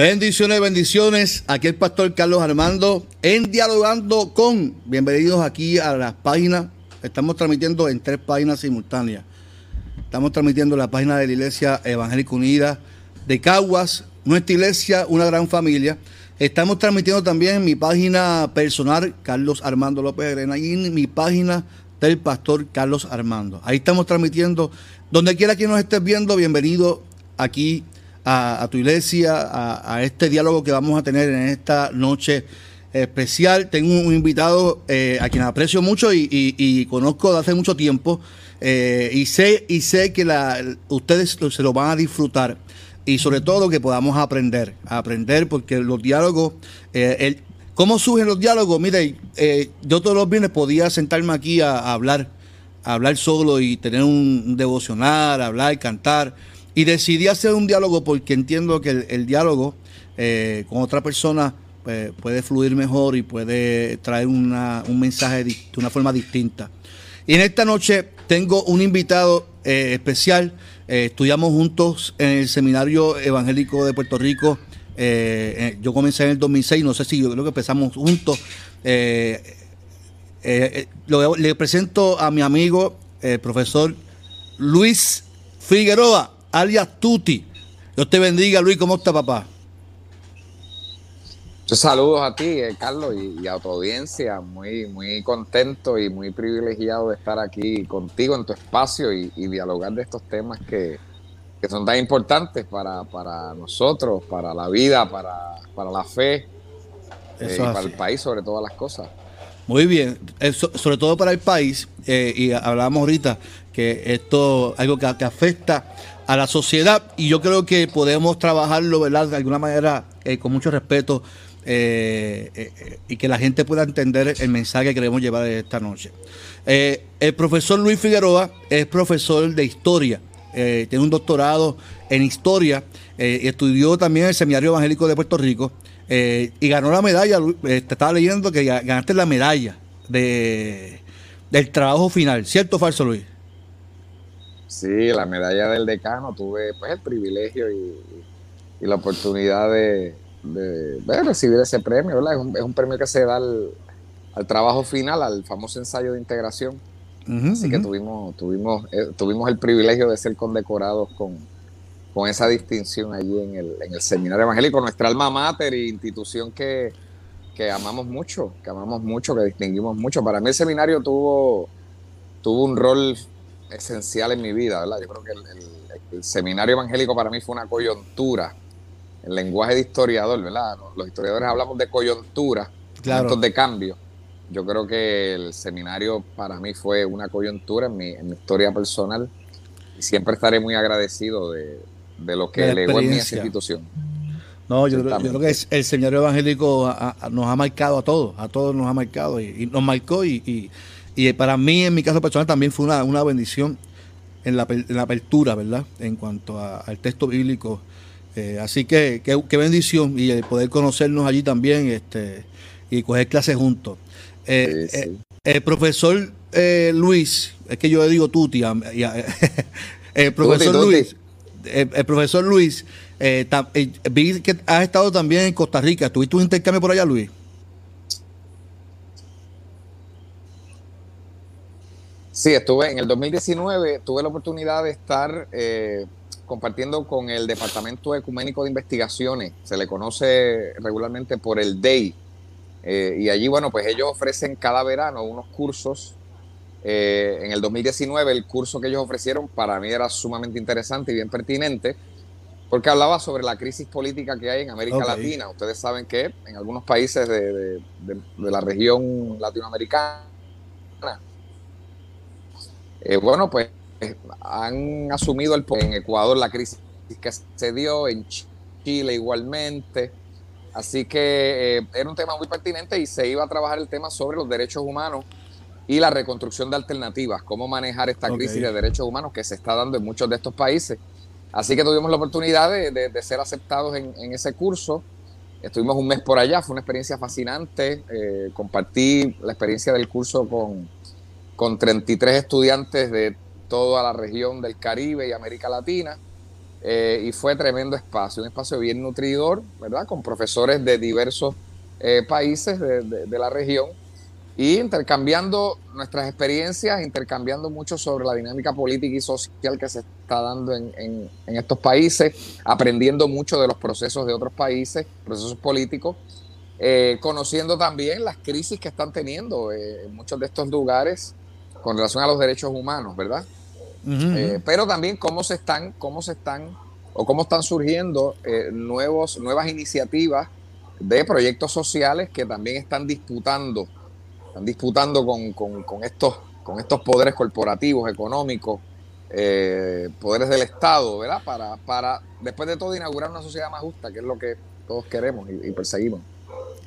Bendiciones, bendiciones. Aquí el pastor Carlos Armando en Dialogando con. Bienvenidos aquí a las páginas. Estamos transmitiendo en tres páginas simultáneas. Estamos transmitiendo la página de la Iglesia Evangélica Unida de Caguas, nuestra iglesia, una gran familia. Estamos transmitiendo también en mi página personal, Carlos Armando López Arena, y en mi página del pastor Carlos Armando. Ahí estamos transmitiendo. Donde quiera que nos estés viendo, bienvenido aquí a, tu iglesia, a, este diálogo que vamos a tener en esta noche especial. Tengo un invitado eh, a quien aprecio mucho y, conozco de hace mucho tiempo eh, y sé y sé que la, ustedes se lo van a disfrutar y sobre todo que podamos aprender, aprender porque los diálogos, eh, el, ¿cómo surgen los diálogos? Mire, yo todos los viernes podía sentarme aquí a, hablar, a hablar solo y tener un devocional, hablar, cantar y decidí hacer un diálogo porque entiendo que el, diálogo eh, con otra persona pues, puede fluir mejor y puede traer una, un mensaje de una forma distinta. Y en esta noche tengo un invitado eh, especial. Eh, estudiamos juntos en el Seminario Evangélico de Puerto Rico. yo comencé en el 2006, no sé si yo creo que empezamos juntos. le presento a mi amigo, el profesor Luis Figueroa alias Tuti. Dios te bendiga, Luis. ¿Cómo está, papá? Saludos a ti, eh, Carlos, y, a tu audiencia. Muy, muy contento y muy privilegiado de estar aquí contigo en tu espacio y, dialogar de estos temas que, son tan importantes para, nosotros, para la vida, para, la fe eh, y para el país sobre todas las cosas. Muy bien, sobre todo para el país, eh, y hablábamos ahorita que esto es algo que, que afecta a la sociedad y yo creo que podemos trabajarlo, ¿verdad? De alguna manera, eh, con mucho respeto eh, eh, y que la gente pueda entender el mensaje que queremos llevar esta noche. el profesor Luis Figueroa es profesor de historia, tiene un doctorado en historia, estudió también el Seminario Evangélico de Puerto Rico y ganó la medalla, te estaba leyendo que ganaste la medalla de, del trabajo final, ¿cierto o falso Luis? Sí, la medalla del decano, tuve pues el privilegio y, la oportunidad de, recibir ese premio, ¿verdad? Es un, premio que se da al, trabajo final, al famoso ensayo de integración. Así que tuvimos, tuvimos, eh, tuvimos el privilegio de ser condecorados con, con esa distinción allí en el, en el Seminario Evangélico, nuestra alma mater e institución que, que amamos mucho, que amamos mucho, que distinguimos mucho. Para mí el seminario tuvo, tuvo un rol esencial en mi vida, ¿verdad? Yo creo que el, seminario evangélico para mí fue una coyuntura, el lenguaje de historiador, ¿verdad? Los historiadores hablamos de coyuntura, claro. de cambio. Yo creo que el seminario para mí fue una coyuntura en mi, historia personal y siempre estaré muy agradecido de, lo que legó en mi institución. No, yo, creo que el seminario evangélico nos ha marcado a todos, a todos nos ha marcado y, nos marcó y y para mí, en mi caso personal, también fue una, bendición en la, apertura, ¿verdad? En cuanto al texto bíblico. Eh, así que qué bendición y el poder conocernos allí también este, y coger clases juntos. Eh, eh, el profesor Luis, es que yo le digo Tuti, el profesor Luis, el, profesor Luis, vi que has estado también en Costa Rica. ¿Tuviste un intercambio por allá, Luis? Sí, estuve en el 2019, tuve la oportunidad de estar eh, compartiendo con el Departamento Ecuménico de Investigaciones, se le conoce regularmente por el DEI, eh, y allí, bueno, pues ellos ofrecen cada verano unos cursos. Eh, en el 2019 el curso que ellos ofrecieron para mí era sumamente interesante y bien pertinente, porque hablaba sobre la crisis política que hay en América Latina. Ustedes saben que en algunos países de la región latinoamericana, eh, bueno, pues han asumido el en Ecuador la crisis que se dio, en Chile igualmente. Así que eh, era un tema muy pertinente y se iba a trabajar el tema sobre los derechos humanos y la reconstrucción de alternativas, cómo manejar esta crisis de derechos humanos que se está dando en muchos de estos países. Así que tuvimos la oportunidad de, ser aceptados en, ese curso. Estuvimos un mes por allá, fue una experiencia fascinante. Eh, compartí la experiencia del curso con, con 33 estudiantes de toda la región del Caribe y América Latina. eh, y fue tremendo espacio, un espacio bien nutridor, ¿verdad? Con profesores de diversos eh, países de, la región y intercambiando nuestras experiencias, intercambiando mucho sobre la dinámica política y social que se está dando en, estos países, aprendiendo mucho de los procesos de otros países, procesos políticos, eh, conociendo también las crisis que están teniendo en muchos de estos lugares con relación a los derechos humanos, ¿verdad? Eh, pero también cómo se están, cómo se están o cómo están surgiendo eh, nuevos, nuevas iniciativas de proyectos sociales que también están disputando, están disputando con, estos, con estos poderes corporativos, económicos, eh, poderes del Estado, ¿verdad? Para, para, después de todo, inaugurar una sociedad más justa, que es lo que todos queremos y, perseguimos.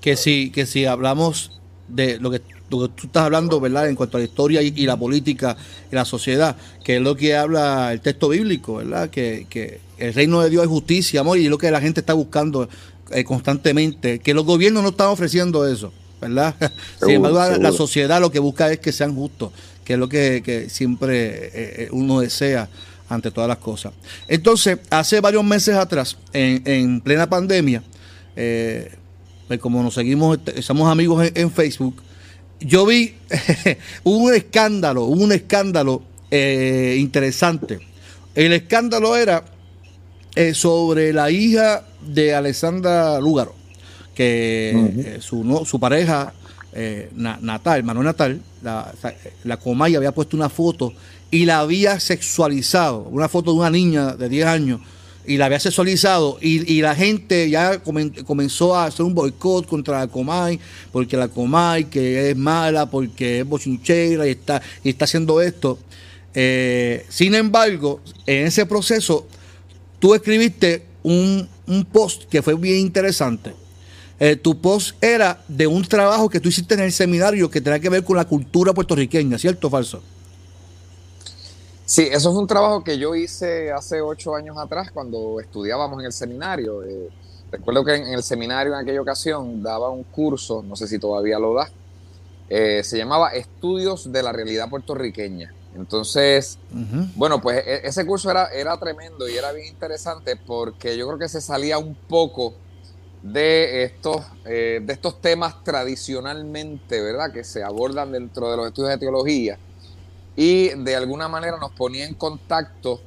Que si, que si hablamos de lo que tú estás hablando, ¿verdad? En cuanto a la historia y, la política y la sociedad, que es lo que habla el texto bíblico, ¿verdad? Que, el reino de Dios es justicia, amor, y es lo que la gente está buscando eh, constantemente, que los gobiernos no están ofreciendo eso, ¿verdad? Sin embargo, la sociedad lo que busca es que sean justos, que es lo que, siempre eh, eh, uno desea ante todas las cosas. Entonces, hace varios meses atrás, en, plena pandemia, pues como nos seguimos, somos amigos en Facebook, yo vi un escándalo, un escándalo eh, interesante. El escándalo era eh, sobre la hija de Alessandra Lúgaro, que eh, su, su, pareja natal, Manuel Natal, la, la Comay había puesto una foto y la había sexualizado, una foto de una niña de 10 años y la había sexualizado y, la gente ya comenzó a hacer un boicot contra la Comay, porque la Comay que es mala, porque es bochinchera y está, y está haciendo esto. Eh, sin embargo, en ese proceso, tú escribiste un, post que fue bien interesante. Eh, tu post era de un trabajo que tú hiciste en el seminario que tenía que ver con la cultura puertorriqueña, ¿cierto o falso? Sí, eso fue un trabajo que yo hice hace ocho años atrás cuando estudiábamos en el seminario. Eh, recuerdo que en, el seminario en aquella ocasión daba un curso, no sé si todavía lo da, eh, se llamaba Estudios de la Realidad Puertorriqueña. Entonces, bueno, pues e, ese curso era, era tremendo y era bien interesante porque yo creo que se salía un poco de estos, eh, de estos temas tradicionalmente, ¿verdad? Que se abordan dentro de los estudios de teología y de alguna manera nos ponía en contacto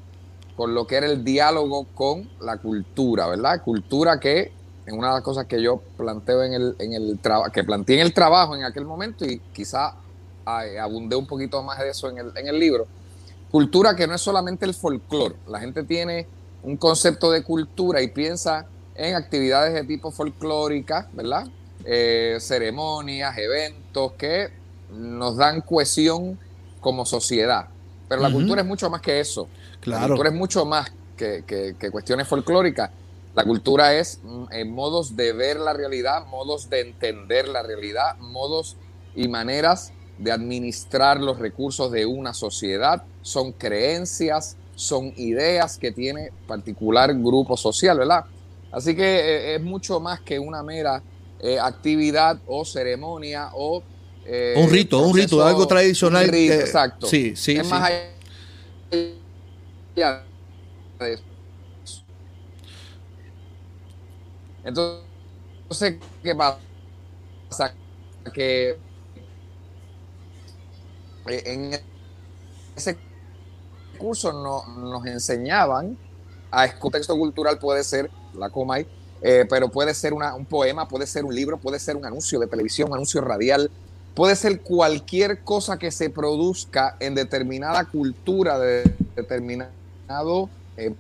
con lo que era el diálogo con la cultura, ¿verdad? Cultura que en una de las cosas que yo planteo en el, en el trabajo, que planteé en el trabajo en aquel momento y quizá abundé un poquito más de eso en el, en el libro, cultura que no es solamente el folclore, la gente tiene un concepto de cultura y piensa en actividades de tipo folclórica, ¿verdad? Eh, ceremonias, eventos que nos dan cohesión como sociedad. Pero la cultura es mucho más que eso. Claro. La cultura es mucho más que, cuestiones folclóricas. La cultura es mm, modos de ver la realidad, modos de entender la realidad, modos y maneras de administrar los recursos de una sociedad. Son creencias, son ideas que tiene particular grupo social, ¿verdad? Así que eh, es mucho más que una mera eh, actividad o ceremonia o eh, un rito, un rito, algo tradicional. exacto. Sí, sí. Es más Entonces, ¿qué pasa? Que en ese curso no, nos enseñaban a contexto cultural puede ser la Comay, eh, pero puede ser un poema, puede ser un libro, puede ser un anuncio de televisión, un anuncio radial, puede ser cualquier cosa que se produzca en determinada cultura de determinado eh,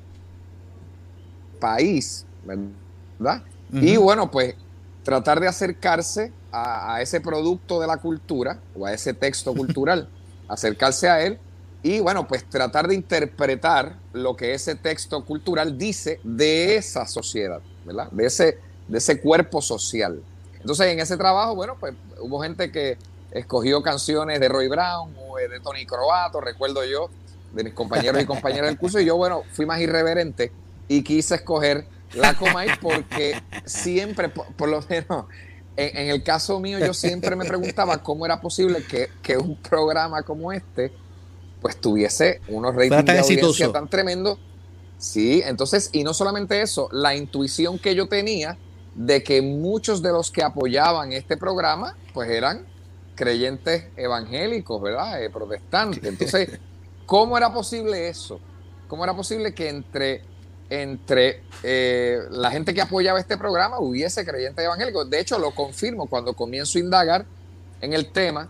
país, ¿verdad? Y bueno, pues tratar de acercarse a, ese producto de la cultura o a ese texto cultural, acercarse a él y bueno, pues tratar de interpretar lo que ese texto cultural dice de esa sociedad, ¿verdad? De ese, de ese cuerpo social. Entonces, en ese trabajo, bueno, pues hubo gente que escogió canciones de Roy Brown o de Tony Croato, recuerdo yo, de mis compañeros y compañeras del curso, y yo, bueno, fui más irreverente y quise escoger la Comay porque siempre, por, lo menos, en, el caso mío, yo siempre me preguntaba cómo era posible que, que un programa como este, pues tuviese unos ratings de audiencia tan tremendos Sí, entonces, y no solamente eso, la intuición que yo tenía de que muchos de los que apoyaban este programa, pues eran creyentes evangélicos, ¿verdad? Eh, protestantes. Entonces, ¿cómo era posible eso? ¿Cómo era posible que entre, entre eh, la gente que apoyaba este programa hubiese creyentes evangélicos? De hecho, lo confirmo cuando comienzo a indagar en el tema,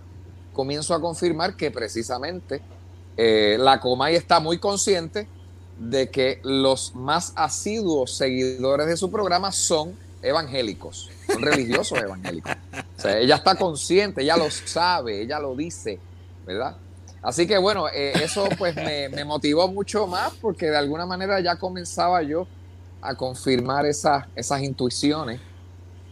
comienzo a confirmar que precisamente eh, la Comay está muy consciente de que los más asiduos seguidores de su programa son evangélicos, son religiosos evangélicos. O sea, ella está consciente, ella lo sabe, ella lo dice, ¿verdad? Así que bueno, eh, eso pues me, motivó mucho más porque de alguna manera ya comenzaba yo a confirmar esas, esas intuiciones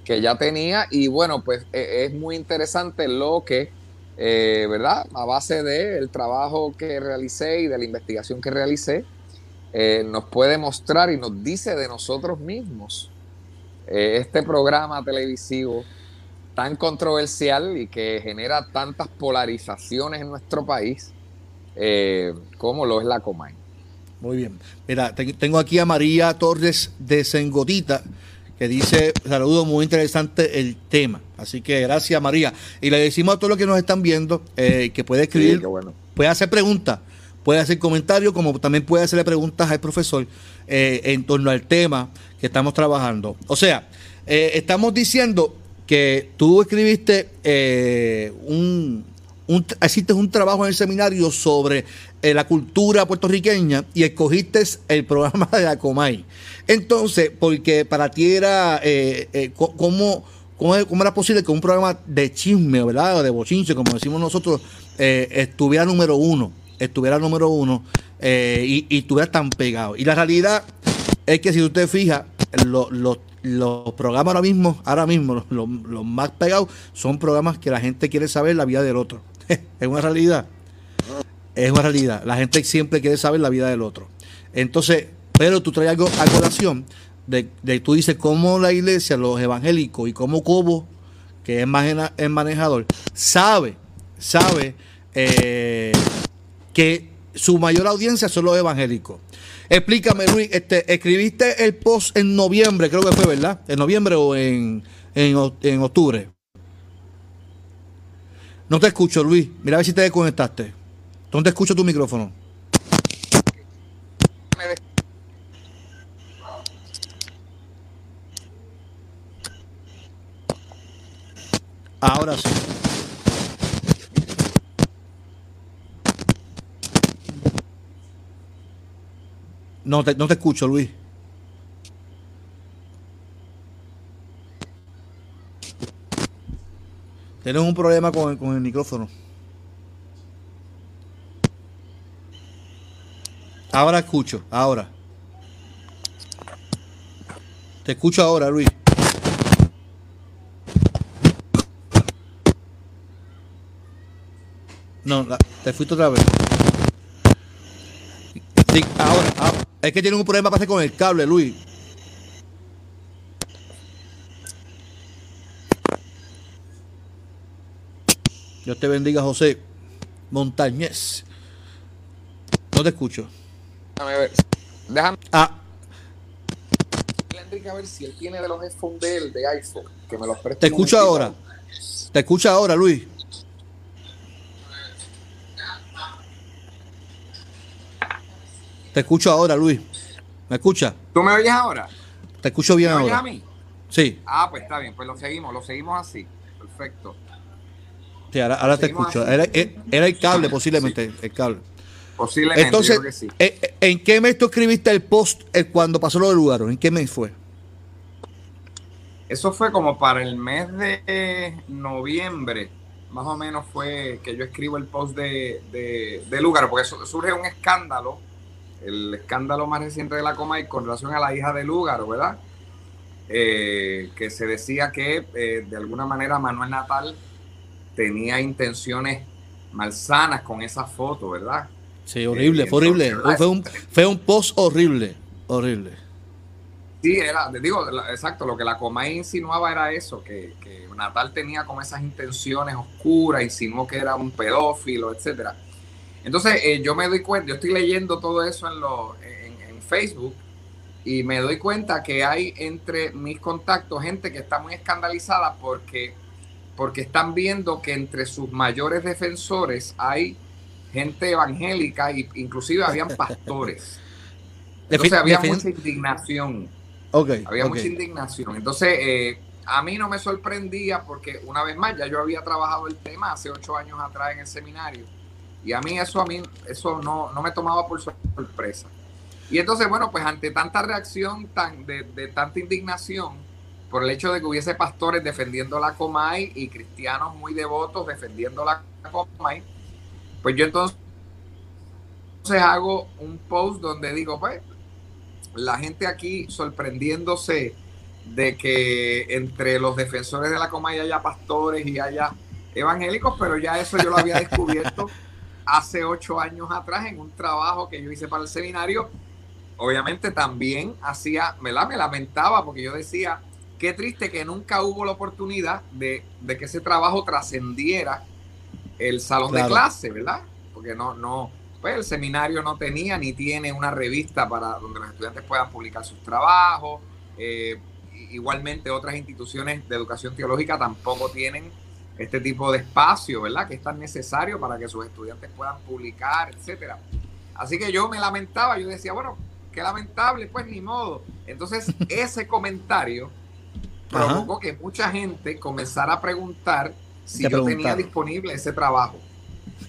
que ya tenía y bueno, pues e, es muy interesante lo que, eh, ¿verdad? A base del trabajo que realicé y de la investigación que realicé, eh, nos puede mostrar y nos dice de nosotros mismos eh, este programa televisivo tan controversial y que genera tantas polarizaciones en nuestro país eh, como lo es la Comay. Muy bien. Mira, tengo aquí a María Torres de Sengotita que dice, saludo, muy interesante el tema. Así que gracias María. Y le decimos a todos los que nos están viendo que puede escribir, puede hacer preguntas puede hacer comentarios, como también puede hacerle preguntas al profesor eh, en torno al tema que estamos trabajando. O sea, eh, estamos diciendo que tú escribiste eh, un, un, hiciste un trabajo en el seminario sobre la cultura puertorriqueña y escogiste el programa de la Comay. Entonces, porque para ti era, ¿cómo, cómo, era posible que un programa de chisme, ¿verdad? O de bochinche, como decimos nosotros, estuviera número uno? Estuviera número uno eh, y, estuviera tan pegado. Y la realidad es que si usted fija, los programas ahora mismo, ahora mismo, los, más pegados son programas que la gente quiere saber la vida del otro. es una realidad. Es una realidad. La gente siempre quiere saber la vida del otro. Entonces, pero tú traes algo a colación de, de tú dices cómo la iglesia, los evangélicos y cómo Cobo, que es, es manejador, sabe, sabe eh, que su mayor audiencia son los evangélicos. Explícame, Luis, este, escribiste el post en noviembre, creo que fue, ¿verdad? En noviembre o en, en, octubre. No te escucho, Luis. Mira a ver si te desconectaste. ¿Dónde escucho tu micrófono? Ahora sí. No te, no te escucho, Luis. Tienes un problema con el, con el micrófono. Ahora escucho, ahora. Te escucho ahora, Luis. No, te fuiste otra vez. Sí, ahora, ahora. Es que tiene un problema pase con el cable, Luis. Dios te bendiga, José Montañez. No te escucho. Déjame ver. Déjame. Ah. Enrique, a ver si él tiene de los headphones de, él, de iPhone. Que me los preste. Te escucho ahora. Te escucho ahora, Luis. Te escucho ahora, Luis. ¿Me escucha? ¿Tú me oyes ahora? Te escucho bien ¿Me ahora. a mí? Sí. Ah, pues está bien, pues lo seguimos, lo seguimos así. Perfecto. Sí, ahora, te escucho. Era, el cable, posiblemente, el cable. Posiblemente, Entonces, que sí. Eh, eh, ¿en qué mes tú escribiste el post eh, cuando pasó lo del lugar? ¿En qué mes fue? Eso fue como para el mes de noviembre, más o menos fue que yo escribo el post de, de, de lugar, porque surge un escándalo el escándalo más reciente de la Comay con relación a la hija de Lúgaro, ¿verdad? Eh, que se decía que eh, de alguna manera Manuel Natal tenía intenciones malsanas con esa foto, ¿verdad? Sí, horrible, fue horrible. Fue un, fue un post horrible, horrible. Sí, era, digo, exacto, lo que la Comay insinuaba era eso, que, que Natal tenía como esas intenciones oscuras, insinuó que era un pedófilo, etcétera. Entonces, eh, yo me doy cuenta, yo estoy leyendo todo eso en, lo, en, Facebook y me doy cuenta que hay entre mis contactos gente que está muy escandalizada porque, porque están viendo que entre sus mayores defensores hay gente evangélica e inclusive habían pastores. Entonces había mucha indignación. Okay, había mucha indignación. Entonces, eh, a mí no me sorprendía porque una vez más ya yo había trabajado el tema hace ocho años atrás en el seminario y a mí eso a mí eso no, no me tomaba por sorpresa. Y entonces, bueno, pues ante tanta reacción tan, de, tanta indignación por el hecho de que hubiese pastores defendiendo la Comay y cristianos muy devotos defendiendo la Comay, pues yo entonces hago un post donde digo, pues, la gente aquí sorprendiéndose de que entre los defensores de la Comay haya pastores y haya evangélicos, pero ya eso yo lo había descubierto hace ocho años atrás en un trabajo que yo hice para el seminario obviamente también hacía, Me lamentaba porque yo decía, qué triste que nunca hubo la oportunidad de, que ese trabajo trascendiera el salón de clase, ¿verdad? Porque no, no, pues el seminario no tenía ni tiene una revista para donde los estudiantes puedan publicar sus trabajos. Eh, igualmente otras instituciones de educación teológica tampoco tienen este tipo de espacio, ¿verdad? Que es tan necesario para que sus estudiantes puedan publicar, etcétera. Así que yo me lamentaba, yo decía, bueno, qué lamentable, pues ni modo. Entonces, ese comentario provocó que mucha gente comenzara a preguntar si yo tenía disponible ese trabajo.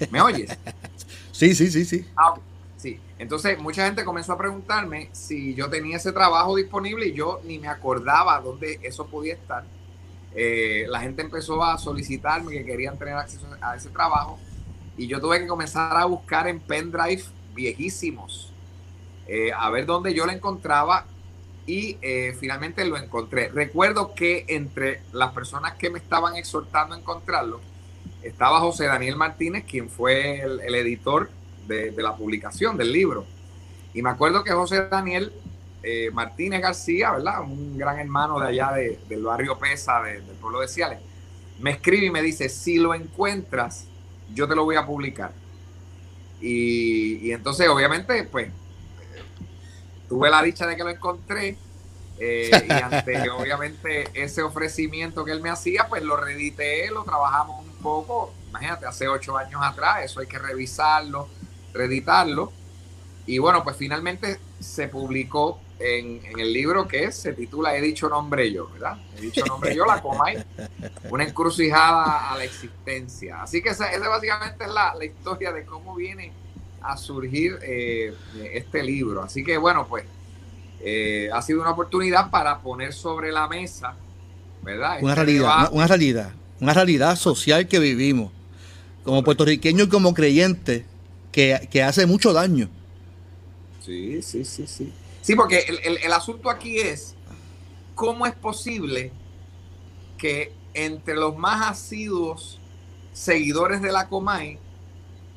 ¿Me oyes? sí, sí, sí, sí. Ah, sí. Entonces, mucha gente comenzó a preguntarme si yo tenía ese trabajo disponible y yo ni me acordaba dónde eso podía estar. Eh, la gente empezó a solicitarme que querían tener acceso a ese trabajo y yo tuve que comenzar a buscar en pendrive viejísimos eh, a ver dónde yo lo encontraba y eh, finalmente lo encontré. Recuerdo que entre las personas que me estaban exhortando a encontrarlo estaba José Daniel Martínez, quien fue el, editor de, la publicación del libro. Y me acuerdo que José Daniel eh, Martínez García, ¿verdad? Un gran hermano de allá del barrio Pesa, del pueblo de Ciales, me escribe y me dice, si lo encuentras, yo te lo voy a publicar. Y, y entonces, obviamente, pues tuve la dicha de que lo encontré eh, y ante obviamente ese ofrecimiento que él me hacía, pues lo reedité, lo trabajamos un poco, imagínate, hace ocho años atrás, eso hay que revisarlo, reeditarlo. Y bueno, pues finalmente se publicó en, el libro que se titula He dicho nombre yo, ¿verdad? He dicho nombre yo, la Comay, una encrucijada a la existencia. Así que esa, básicamente es la, la historia de cómo viene a surgir eh, este libro. Así que bueno, pues eh, ha sido una oportunidad para poner sobre la mesa, ¿verdad? Una este realidad, una, realidad, una realidad social que vivimos, como puertorriqueño y como creyente, que, hace mucho daño. Sí, sí, sí, sí. Sí, porque el, el asunto aquí es cómo es posible que entre los más asiduos seguidores de la Comay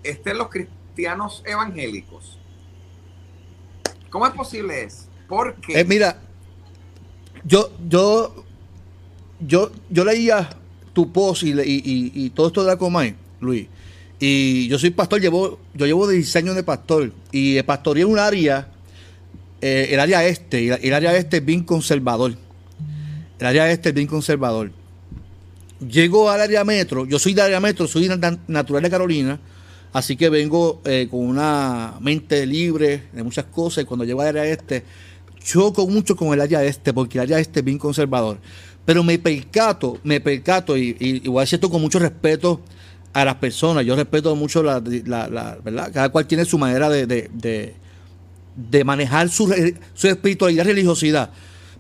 estén los cristianos evangélicos. ¿Cómo es posible eso? Porque. Eh, mira, yo, yo, yo, yo leía tu post y, todo esto de la Comay, Luis. Y yo soy pastor, llevo, yo llevo diseño de pastor. Y el pastoría es un área, eh, el área este, y el área este es bien conservador. El área este es bien conservador. Llego al área metro, yo soy de área metro, soy natural de Carolina Así que vengo eh, con una mente libre de muchas cosas y cuando llego al área este, choco mucho con el área este porque el área este es bien conservador. Pero me percato, me percato, y, y, voy a decir esto con mucho respeto a las personas. Yo respeto mucho la, ¿verdad? Cada cual tiene su manera de, manejar su, su, espiritualidad y religiosidad.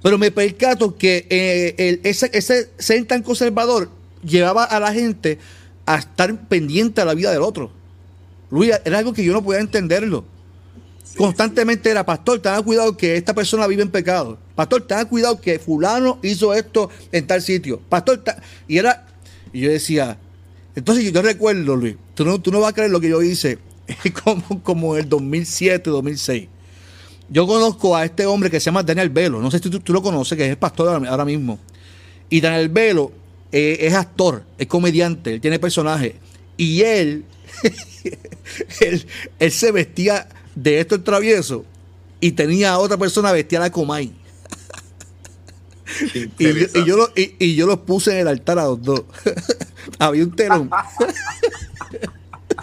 Pero me percato que eh, ese, ese ser tan conservador llevaba a la gente a estar pendiente de la vida del otro. Luis, era algo que yo no podía entenderlo. Constantemente era, pastor, ten cuidado que esta persona vive en pecado. Pastor, ten cuidado que fulano hizo esto en tal sitio. Pastor, y era, y yo decía, entonces yo recuerdo, Luis, tú no, tú no vas a creer lo que yo hice como, como el 2007, 2006. Yo conozco a este hombre que se llama Daniel Velo, no sé si tú, lo conoces, que es el pastor ahora mismo. Y Daniel Velo eh, es actor, es comediante, él tiene personaje. Y él él, se vestía de esto el travieso y tenía a otra persona vestida de Comay. y, yo, y, yo los puse en el altar a los dos. Había un telón.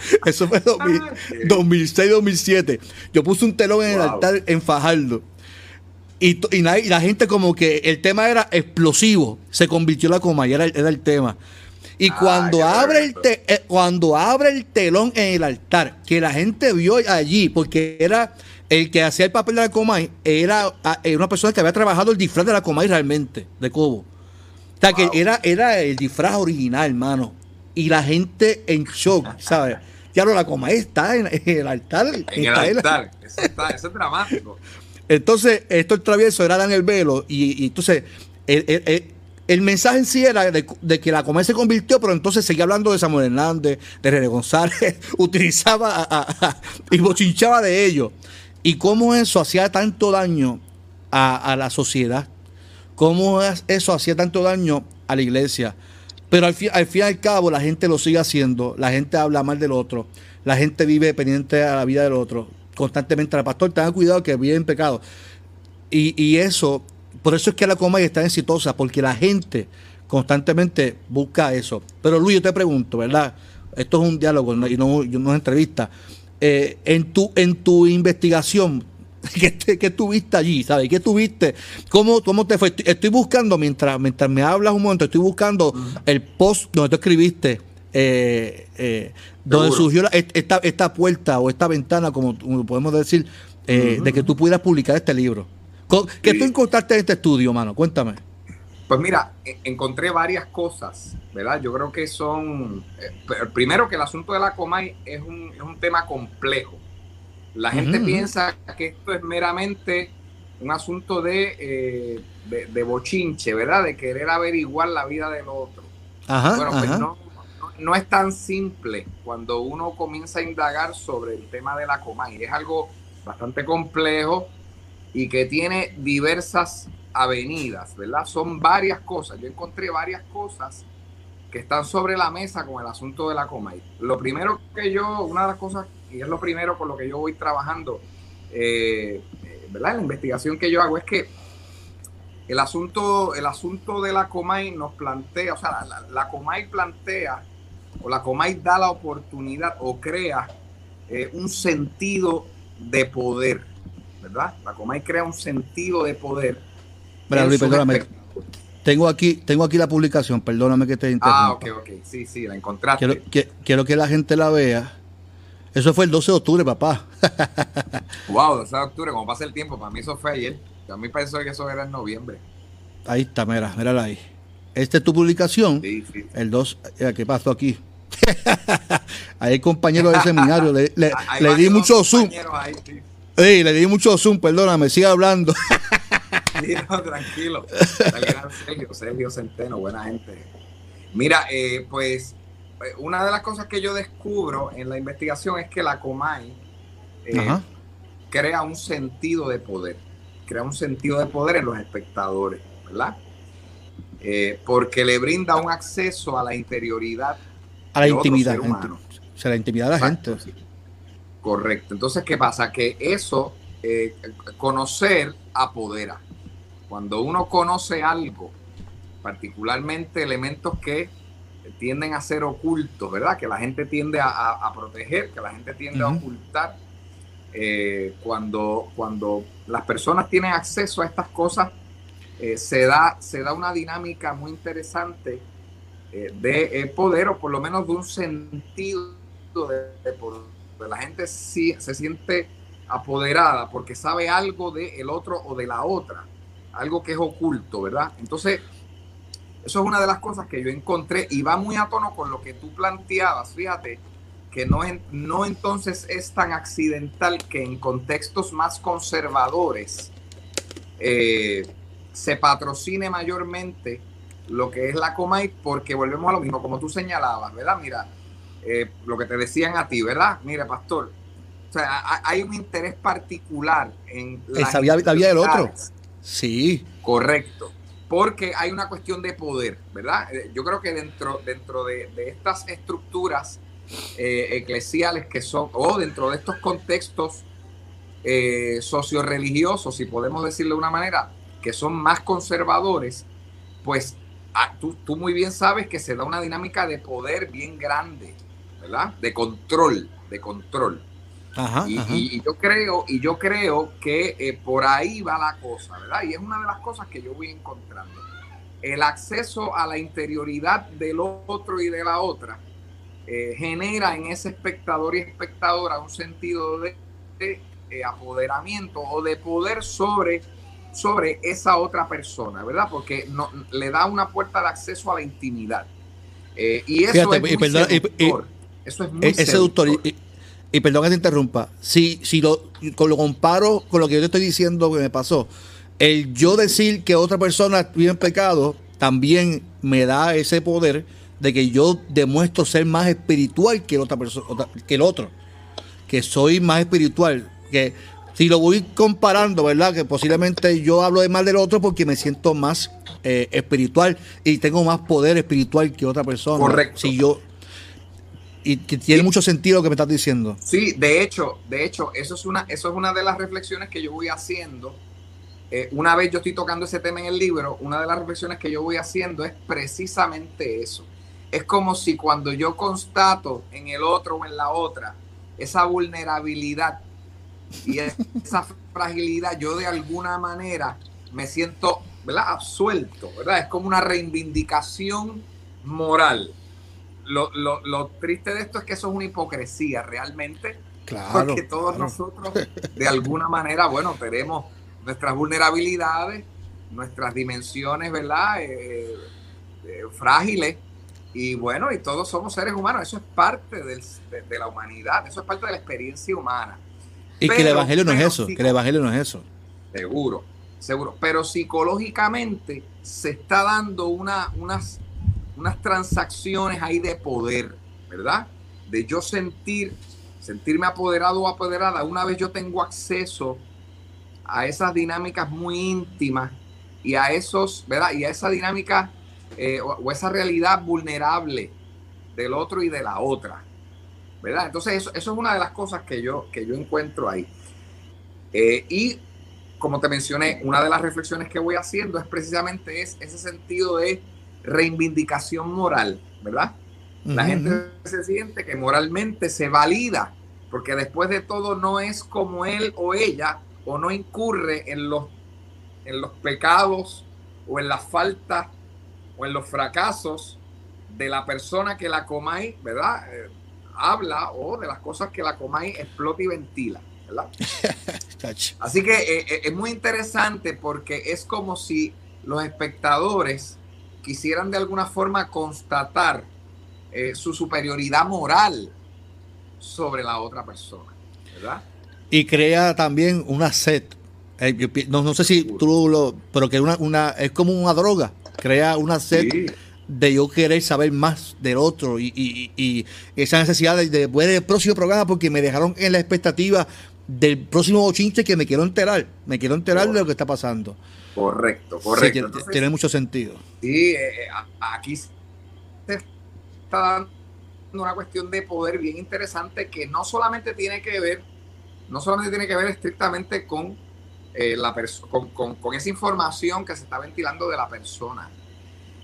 Eso fue 2006-2007. Yo puse un telón en el altar en Fajardo. Y, y, la gente como que el tema era explosivo. Se convirtió en la coma y era, era el tema. Y ah, cuando, abre el eh, cuando abre el telón en el altar, que la gente vio allí, porque era el que hacía el papel de la Comay, era, ah, una persona que había trabajado el disfraz de la Comay realmente, de Cobo. O sea, que era, era el disfraz original, hermano. Y la gente en shock, ¿sabes? Claro, la Comay está en, el altar. En el altar, eso, está, eso es dramático. Entonces, esto el travieso era Dan el velo, y, y entonces, el, el mensaje en sí era de, que la comedia se convirtió, pero entonces seguía hablando de Samuel Hernández, de René González, utilizaba y bochinchaba de ellos. Y cómo eso hacía tanto daño a, la sociedad, cómo eso hacía tanto daño a la iglesia. Pero al fin, al fin y al cabo la gente lo sigue haciendo, la gente habla mal del otro, la gente vive pendiente a la vida del otro, constantemente. El pastor, tenga cuidado que vive en pecado. Y, y eso por eso es que la comedia está exitosa, porque la gente constantemente busca eso. Pero Luis, yo te pregunto, ¿verdad? Esto es un diálogo y no, no es entrevista. Eh, en, tu, en tu investigación, ¿qué, ¿qué, tuviste allí? ¿Sabes? ¿Qué tuviste? ¿Cómo, cómo te fue? Estoy, buscando, mientras, mientras me hablas un momento, estoy buscando el post donde tú escribiste. Eh, eh, donde surgió esta, esta puerta o esta ventana, como, podemos decir, de que tú pudieras publicar este libro. ¿Qué tú encontraste en este estudio, mano? Cuéntame. Pues mira, e, encontré varias cosas, ¿verdad? Yo creo que son, eh, primero que el asunto de la Comay es un, es un tema complejo. La gente piensa que esto es meramente un asunto de, eh, de, bochinche, ¿verdad? De querer averiguar la vida del otro. Ajá, bueno, pues no, no, es tan simple cuando uno comienza a indagar sobre el tema de la Comay. Es algo bastante complejo y que tiene diversas avenidas, ¿verdad? Son varias cosas. Yo encontré varias cosas que están sobre la mesa con el asunto de la Comay. Lo primero que yo, una de las cosas, y es lo primero con lo que yo voy trabajando, eh, eh, ¿verdad? La investigación que yo hago es que el asunto, el asunto de la Comay nos plantea, o sea, la, la Comay plantea, o la Comay da la oportunidad o crea eh, un sentido de poder ¿verdad? La Comay crea un sentido de poder. perdóname. Tengo aquí, tengo aquí la publicación, perdóname que te interrumpa. Ah, ok, ok, sí, sí, la encontraste. Quiero que, quiero que la gente la vea. Eso fue el 12 de octubre, papá. wow, 12 de octubre, como pasa el tiempo, para mí eso fue ayer. A mí pensó que eso era en noviembre. Ahí está, mira, mírala ahí. Esta es tu publicación. Sí, sí. El 2, ¿qué pasó aquí? ahí el compañero del seminario, le, le, di mucho zoom. Ahí, sí. Le di mucho zoom, perdóname, siga hablando. Sí, tranquilo. Sergio, Sergio Centeno, buena gente. Mira, eh, pues eh, una de las cosas que yo descubro en la investigación es que la Comay eh, crea un sentido de poder, crea un sentido de poder en los espectadores, ¿verdad? porque le brinda un acceso a la interioridad. A la intimidad. O sea, la intimidad de la gente. Correcto. Entonces, ¿qué pasa? Que eso, eh, conocer, apodera. Cuando uno conoce algo, particularmente elementos que tienden a ser ocultos, ¿verdad? Que la gente tiende a, proteger, que la gente tiende a ocultar. Eh, cuando, cuando las personas tienen acceso a estas cosas, eh, se, da, se da una dinámica muy interesante de poder, o por lo menos de un sentido de poder la gente sí, se siente apoderada porque sabe algo del otro o de la otra, algo que es oculto, ¿verdad? Entonces, eso es una de las cosas que yo encontré y va muy a tono con lo que tú planteabas, fíjate, que no, no entonces es tan accidental que en contextos más conservadores eh, se patrocine mayormente lo que es la Comay, porque volvemos a lo mismo, como tú señalabas, ¿verdad? Mira, eh, lo que te decían a ti, ¿verdad? Mira, pastor, o sea, hay un interés particular en la vida, del otro. Sí. Correcto. Porque hay una cuestión de poder, ¿verdad? Eh, yo creo que dentro, dentro de, estas estructuras eh, eclesiales que son, o dentro de estos contextos eh, socioreligiosos, si podemos decirlo de una manera, que son más conservadores, pues ah, tú, tú, muy bien sabes que se da una dinámica de poder bien grande, ¿verdad? De control, de control. Y, yo creo, y yo creo que eh, por ahí va la cosa, ¿verdad? Y es una de las cosas que yo voy encontrando. El acceso a la interioridad del otro y de la otra eh, genera en ese espectador y espectadora un sentido de eh, apoderamiento o de poder sobre, sobre esa otra persona, ¿verdad? Porque no, le da una puerta de acceso a la intimidad. Eh, y eso es muy eso es muy seductor. Y, perdón que te interrumpa, si, si lo, lo comparo con lo que yo te estoy diciendo que me pasó, el yo decir que otra persona vive en pecado también me da ese poder de que yo demuestro ser más espiritual que otra persona que el otro que soy más espiritual que si lo voy comparando, ¿verdad? Que posiblemente yo hablo de mal del otro porque me siento más eh, espiritual y tengo más poder espiritual que otra persona. Correcto. Si yo y que tiene mucho sentido lo que me estás diciendo. Sí, de hecho, de hecho, eso es una, eso es una de las reflexiones que yo voy haciendo. Eh, una vez yo estoy tocando ese tema en el libro, una de las reflexiones que yo voy haciendo es precisamente eso. Es como si cuando yo constato en el otro o en la otra esa vulnerabilidad y esa fragilidad, yo de alguna manera me siento ¿verdad? absuelto, ¿verdad? Es como una reivindicación moral. Lo, triste de esto es que eso es una hipocresía realmente, claro, porque todos nosotros de alguna manera, bueno, tenemos nuestras vulnerabilidades, nuestras dimensiones, ¿verdad? Eh, eh, frágiles, y bueno, y todos somos seres humanos, eso es parte de, la humanidad, eso es parte de la experiencia humana. Y que el Evangelio no es eso, que el Evangelio no es eso. Seguro, seguro. Pero psicológicamente se está dando una, unas, unas transacciones ahí de poder, ¿verdad? De yo sentir, sentirme apoderado o apoderada. Una vez yo tengo acceso a esas dinámicas muy íntimas y a esos, ¿verdad? Y a esa dinámica eh, o, esa realidad vulnerable del otro y de la otra. ¿Verdad? Entonces eso, eso es una de las cosas que yo, que yo encuentro ahí. Eh, y como te mencioné, una de las reflexiones que voy haciendo es precisamente es ese sentido de reivindicación moral, ¿verdad? La gente se siente que moralmente se valida, porque después de todo no es como él o ella, o no incurre en los, en los pecados o en las faltas o en los fracasos de la persona que la Comay, ¿verdad? Eh, habla o de las cosas que la Comay explota y ventila, ¿verdad? Así que eh, eh, es muy interesante porque es como si los espectadores quisieran de alguna forma constatar su superioridad moral sobre la otra persona, ¿verdad? Y crea también una sed. no, no sé si tú lo, pero que una, una, es como una droga crea una sed de yo querer saber más del otro y, esa necesidad de, ver el próximo programa porque me dejaron en la expectativa del próximo bochinche que me quiero enterar, me quiero enterar de lo que está pasando. Correcto, correcto. tiene mucho sentido. Sí, eh, eh, aquí se está dando una cuestión de poder bien interesante que no solamente tiene que ver, no solamente tiene que ver estrictamente con eh, la con, con, esa información que se está ventilando de la persona.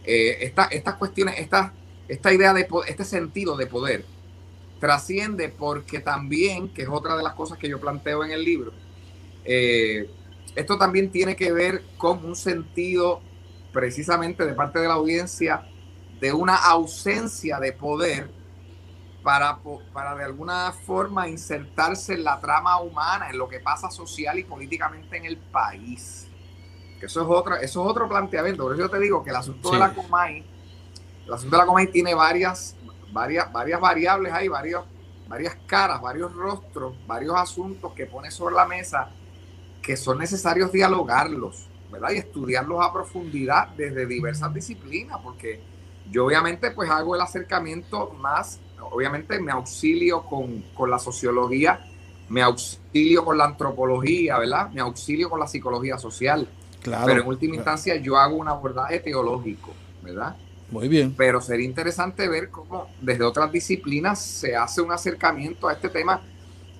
Eh, estas cuestiones, esta, esta idea de este sentido de poder trasciende porque también, que es otra de las cosas que yo planteo en el libro, eh, esto también tiene que ver con un sentido precisamente de parte de la audiencia de una ausencia de poder para, para de alguna forma insertarse en la trama humana, en lo que pasa social y políticamente en el país. eso es otra, eso es otro planteamiento. Por eso yo te digo que el asunto de la Comay, el asunto de la Comay tiene varias, varias, varias variables ahí, varios, varias caras, varios rostros, varios asuntos que pone sobre la mesa que son necesarios dialogarlos, ¿verdad? Y estudiarlos a profundidad desde diversas disciplinas, porque yo obviamente pues hago el acercamiento más obviamente me auxilio con, la sociología, me auxilio con la antropología, ¿verdad? Me auxilio con la psicología social. Claro, Pero en última instancia yo hago un abordaje teológico, ¿verdad? Muy bien. Pero sería interesante ver cómo desde otras disciplinas se hace un acercamiento a este tema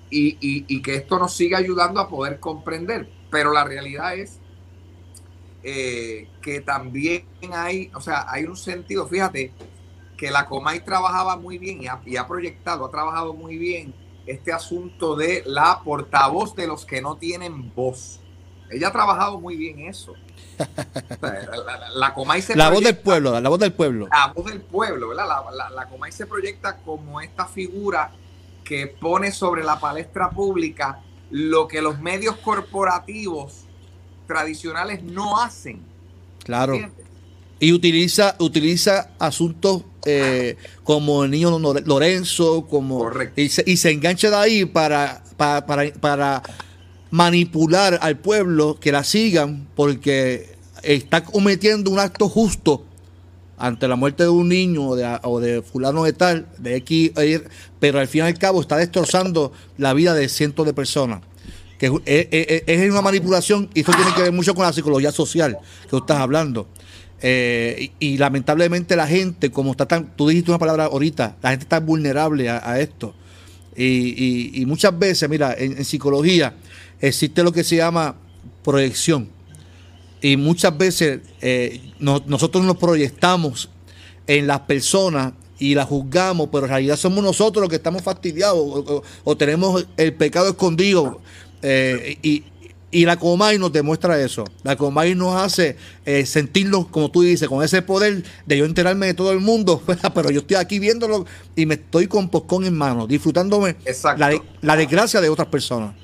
y, que esto nos siga ayudando a poder comprender. Pero la realidad es eh, que también hay, o sea, hay un sentido, fíjate, que la Comay trabajaba muy bien y ha, y ha proyectado, ha trabajado muy bien este asunto de la portavoz de los que no tienen voz. Ella ha trabajado muy bien eso. La, Comay se la voz del pueblo, la voz del pueblo. La voz del pueblo, ¿verdad? La, la, Comay se proyecta como esta figura que pone sobre la palestra pública lo que los medios corporativos tradicionales no hacen. Claro. Y utiliza, utiliza asuntos eh, como el niño Lorenzo, como y se, y se, engancha de ahí para, para, para manipular al pueblo que la sigan porque está cometiendo un acto justo ante la muerte de un niño o de, fulano de tal, de X, pero al fin y al cabo está destrozando la vida de cientos de personas. Que es, una manipulación y eso tiene que ver mucho con la psicología social que tú estás hablando. Eh, y, lamentablemente la gente, como está tan, tú dijiste una palabra ahorita, la gente está vulnerable a, esto. Y, muchas veces, mira, en psicología, existe lo que se llama proyección. Y muchas veces eh, nosotros nos proyectamos en las personas y las juzgamos, pero en realidad somos nosotros los que estamos fastidiados o, tenemos el pecado escondido. Eh, y, la Comay nos demuestra eso. La Comay nos hace eh, sentirnos, como tú dices, con ese poder de yo enterarme de todo el mundo, pero yo estoy aquí viéndolo y me estoy con poscón en mano, disfrutándome la, la desgracia de otras personas.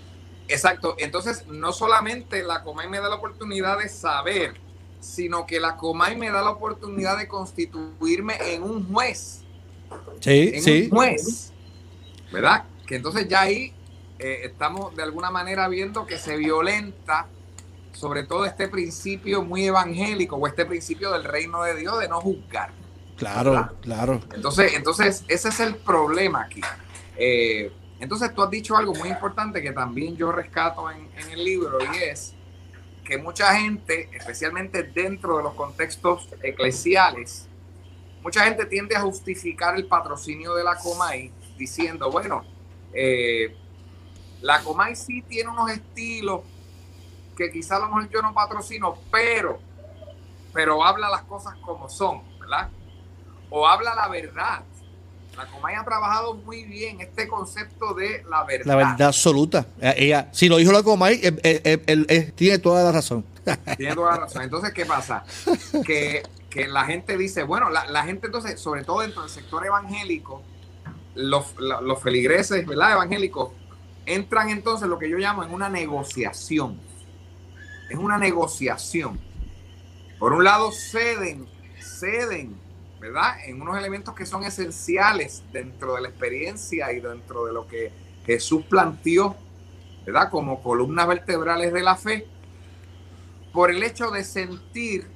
Exacto. Entonces, no solamente la Comay me da la oportunidad de saber, sino que la Comay me da la oportunidad de constituirme en un juez. Sí, en sí. Un juez. ¿Verdad? Que entonces ya ahí eh, estamos de alguna manera viendo que se violenta sobre todo este principio muy evangélico o este principio del reino de Dios de no juzgar. Claro, claro. Entonces, entonces, ese es el problema aquí. Eh, entonces tú has dicho algo muy importante que también yo rescato en, el libro y es que mucha gente, especialmente dentro de los contextos eclesiales, mucha gente tiende a justificar el patrocinio de la Comay diciendo, bueno, eh, la Comay sí tiene unos estilos que quizá a lo mejor yo no patrocino, pero, pero habla las cosas como son, ¿verdad? O habla la verdad. La Comay ha trabajado muy bien este concepto de la verdad. La verdad absoluta. Eh, ella, si lo dijo la Comay, él, tiene toda la razón. Tiene toda la razón. Entonces, ¿qué pasa? Que, la gente dice, bueno, la, gente entonces, sobre todo dentro del sector evangélico, los, los feligreses, ¿verdad? Evangélicos, entran entonces lo que yo llamo en una negociación. Es una negociación. Por un lado, ceden, ceden ¿verdad? En unos elementos que son esenciales dentro de la experiencia y dentro de lo que Jesús planteó, ¿verdad? Como columnas vertebrales de la fe, por el hecho de sentir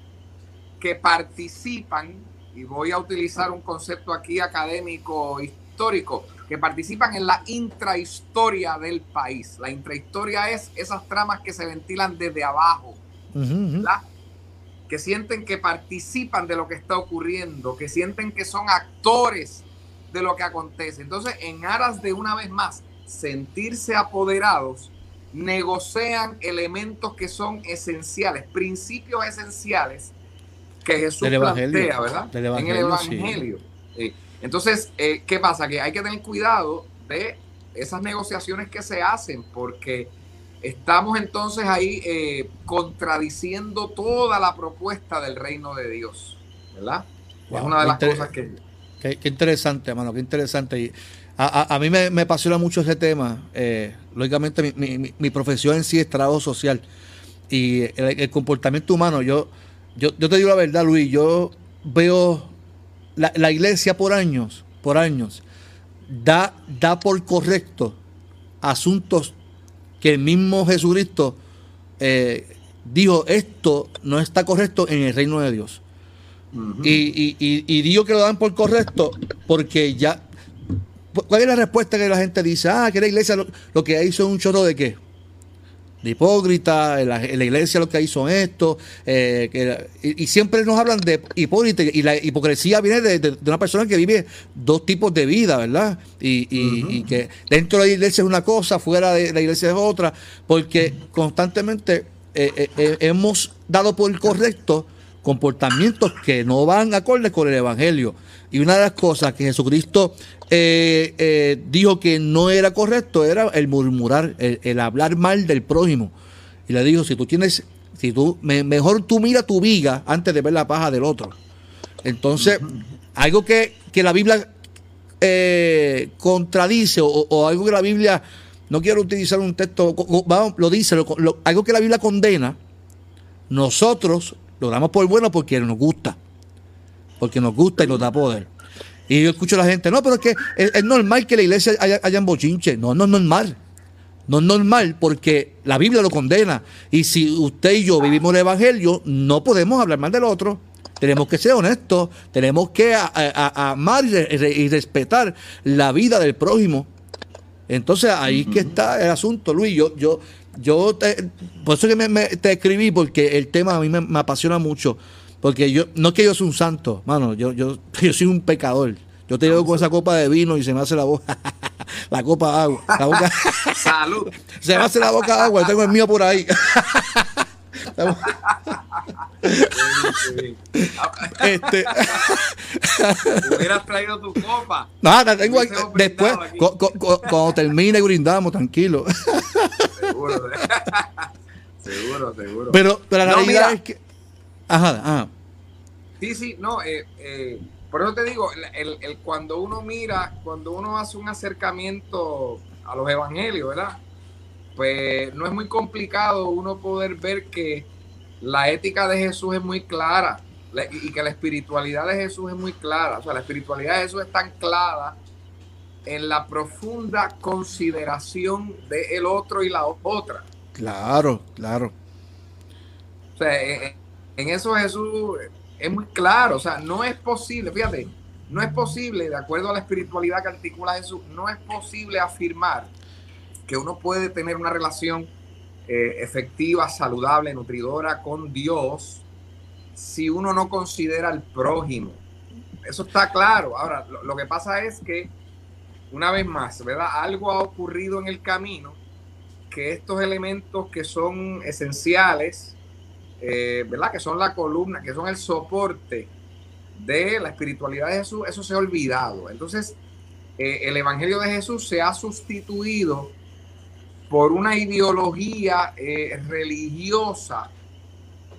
que participan, y voy a utilizar un concepto aquí académico histórico, que participan en la intrahistoria del país. La intrahistoria es esas tramas que se ventilan desde abajo, ¿verdad? Que sienten que participan de lo que está ocurriendo, que sienten que son actores de lo que acontece. Entonces, en aras de una vez más sentirse apoderados, negocian elementos que son esenciales, principios esenciales que Jesús plantea, ¿verdad? en el Evangelio. Entonces, eh, ¿qué pasa? Que hay que tener cuidado de esas negociaciones que se hacen, porque estamos entonces ahí eh, contradiciendo toda la propuesta del reino de Dios, ¿verdad? es una de las cosas que... Qué, interesante, hermano, qué interesante. Y a, mí me, apasiona mucho ese tema. Eh, lógicamente, mi, profesión en sí es trabajo social y el, comportamiento humano. Yo, yo, yo te digo la verdad, Luis, yo veo la, la iglesia por años, por años, da, da por correcto asuntos que el mismo Jesucristo eh, dijo, esto no está correcto en el reino de Dios. y, y, digo que lo dan por correcto porque ya... ¿Cuál es la respuesta que la gente dice? Ah, que la iglesia lo, que hizo es un chorro de qué? De hipócrita, en la, iglesia lo que hay son esto, eh, y, siempre nos hablan de hipócrita, y la hipocresía viene de, una persona que vive dos tipos de vida, ¿verdad? Y, que dentro de la iglesia es una cosa, fuera de la iglesia es otra, porque constantemente eh, eh, hemos dado por correcto comportamientos que no van acorde con el Evangelio. Y una de las cosas que Jesucristo eh, eh, dijo que no era correcto era el murmurar, el, hablar mal del prójimo. Y le dijo, si tú tienes, si tú, mejor tú mira tu viga antes de ver la paja del otro. Entonces, algo que, la Biblia eh, contradice o, algo que la Biblia, no quiero utilizar un texto, lo dice, algo que la Biblia condena, nosotros lo damos por bueno porque nos gusta. Porque nos gusta y nos da poder. Y yo escucho a la gente, no, pero es que es, normal que la iglesia haya, haya bochinche. No, no es normal. No es normal porque la Biblia lo condena. Y si usted y yo vivimos el Evangelio, no podemos hablar mal del otro. Tenemos que ser honestos, tenemos que amar y, respetar la vida del prójimo. Entonces ahí que está el asunto, Luis. Yo, yo, yo por eso que me, te escribí, porque el tema a mí me, apasiona mucho. Porque yo, no es que yo sea un santo, mano, yo, yo, yo soy un pecador. Yo te llevo con esa copa de vino y se me hace la boca, la copa de agua. La boca, Salud. Se me hace la boca de agua, tengo el mío por ahí. Este. Hubieras traído tu copa. Nada, tengo después, cuando termine brindamos, tranquilo. Seguro, seguro, seguro. Pero, pero la realidad es que. Ajá, ajá. Sí, sí, no, eh, eh, por eso te digo, el, el, cuando uno mira, cuando uno hace un acercamiento a los evangelios, ¿verdad? Pues no es muy complicado uno poder ver que la ética de Jesús es muy clara y que la espiritualidad de Jesús es muy clara. O sea, la espiritualidad de Jesús está anclada en la profunda consideración de el otro y la otra. Claro, claro. O sea, eh, eh, en eso Jesús es muy claro. O sea, no es posible, fíjate, no es posible, de acuerdo a la espiritualidad que articula Jesús, no es posible afirmar que uno puede tener una relación eh, efectiva, saludable, nutridora con Dios si uno no considera al prójimo. Eso está claro. Ahora, lo, que pasa es que, una vez más, ¿verdad? Algo ha ocurrido en el camino que estos elementos que son esenciales, eh, ¿verdad? Que son la columna, que son el soporte de la espiritualidad de Jesús, eso se ha olvidado. Entonces, eh, el Evangelio de Jesús se ha sustituido por una ideología eh, religiosa,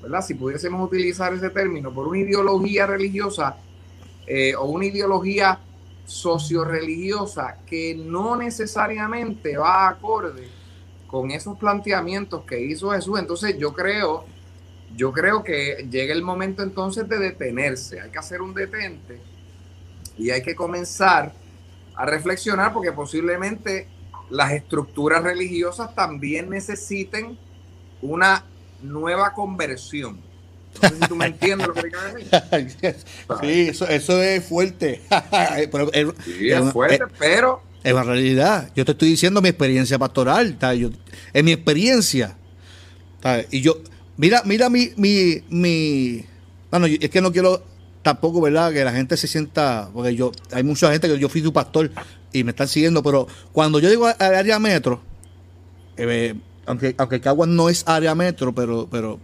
¿verdad? Si pudiésemos utilizar ese término, por una ideología religiosa eh, o una ideología socio-religiosa que no necesariamente va acorde con esos planteamientos que hizo Jesús. Entonces yo creo, yo creo que llega el momento entonces de detenerse. Hay que hacer un detente y hay que comenzar a reflexionar porque posiblemente las estructuras religiosas también necesiten una nueva conversión. No sé si tú me entiendes lo que decir. sí, eso, eso es fuerte. pero, sí, es fuerte, pero... En realidad, yo te estoy diciendo mi experiencia pastoral. Yo, en mi experiencia. Y yo, mira, mira mi, mi, mi, bueno, es que no quiero tampoco, ¿verdad? Que la gente se sienta, porque yo, hay mucha gente que yo fui tu pastor y me están siguiendo, pero cuando yo digo al área metro, eh, aunque, aunque Caguas no es área metro, pero, pero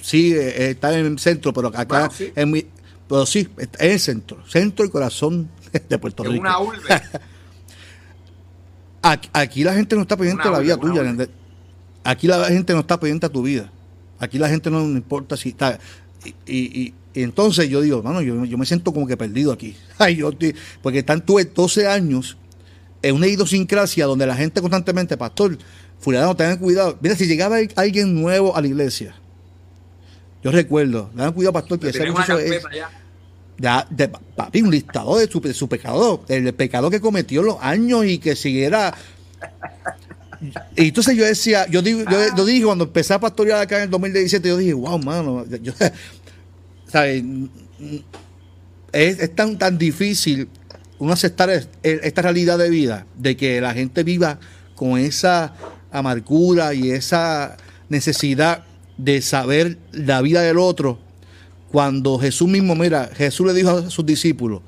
sí eh, está en el centro, pero acá es muy, pero sí, es el centro, centro y corazón de Puerto Rico. Una urbe. aquí, la gente no está pendiente de la vida tuya. Aquí la gente no está pendiente a tu vida. Aquí la gente no, importa si está. y, y entonces yo digo, mano, yo, me siento como que perdido aquí. Ay, yo porque están tuve 12 años en una idiosincrasia donde la gente constantemente, pastor, fulano, tengan cuidado. Mira, si llegaba alguien nuevo a la iglesia, yo recuerdo, tengan cuidado, pastor, que ese es, ya, de, papi, un listado de su, su pecado, el pecado que cometió los años y que siguiera. Y entonces yo decía, yo digo, yo, dije cuando empecé a pastorear acá en el 2017, yo dije, wow, mano, yo, es, tan, tan difícil uno aceptar esta realidad de vida, de que la gente viva con esa amargura y esa necesidad de saber la vida del otro, cuando Jesús mismo, mira, Jesús le dijo a sus discípulos,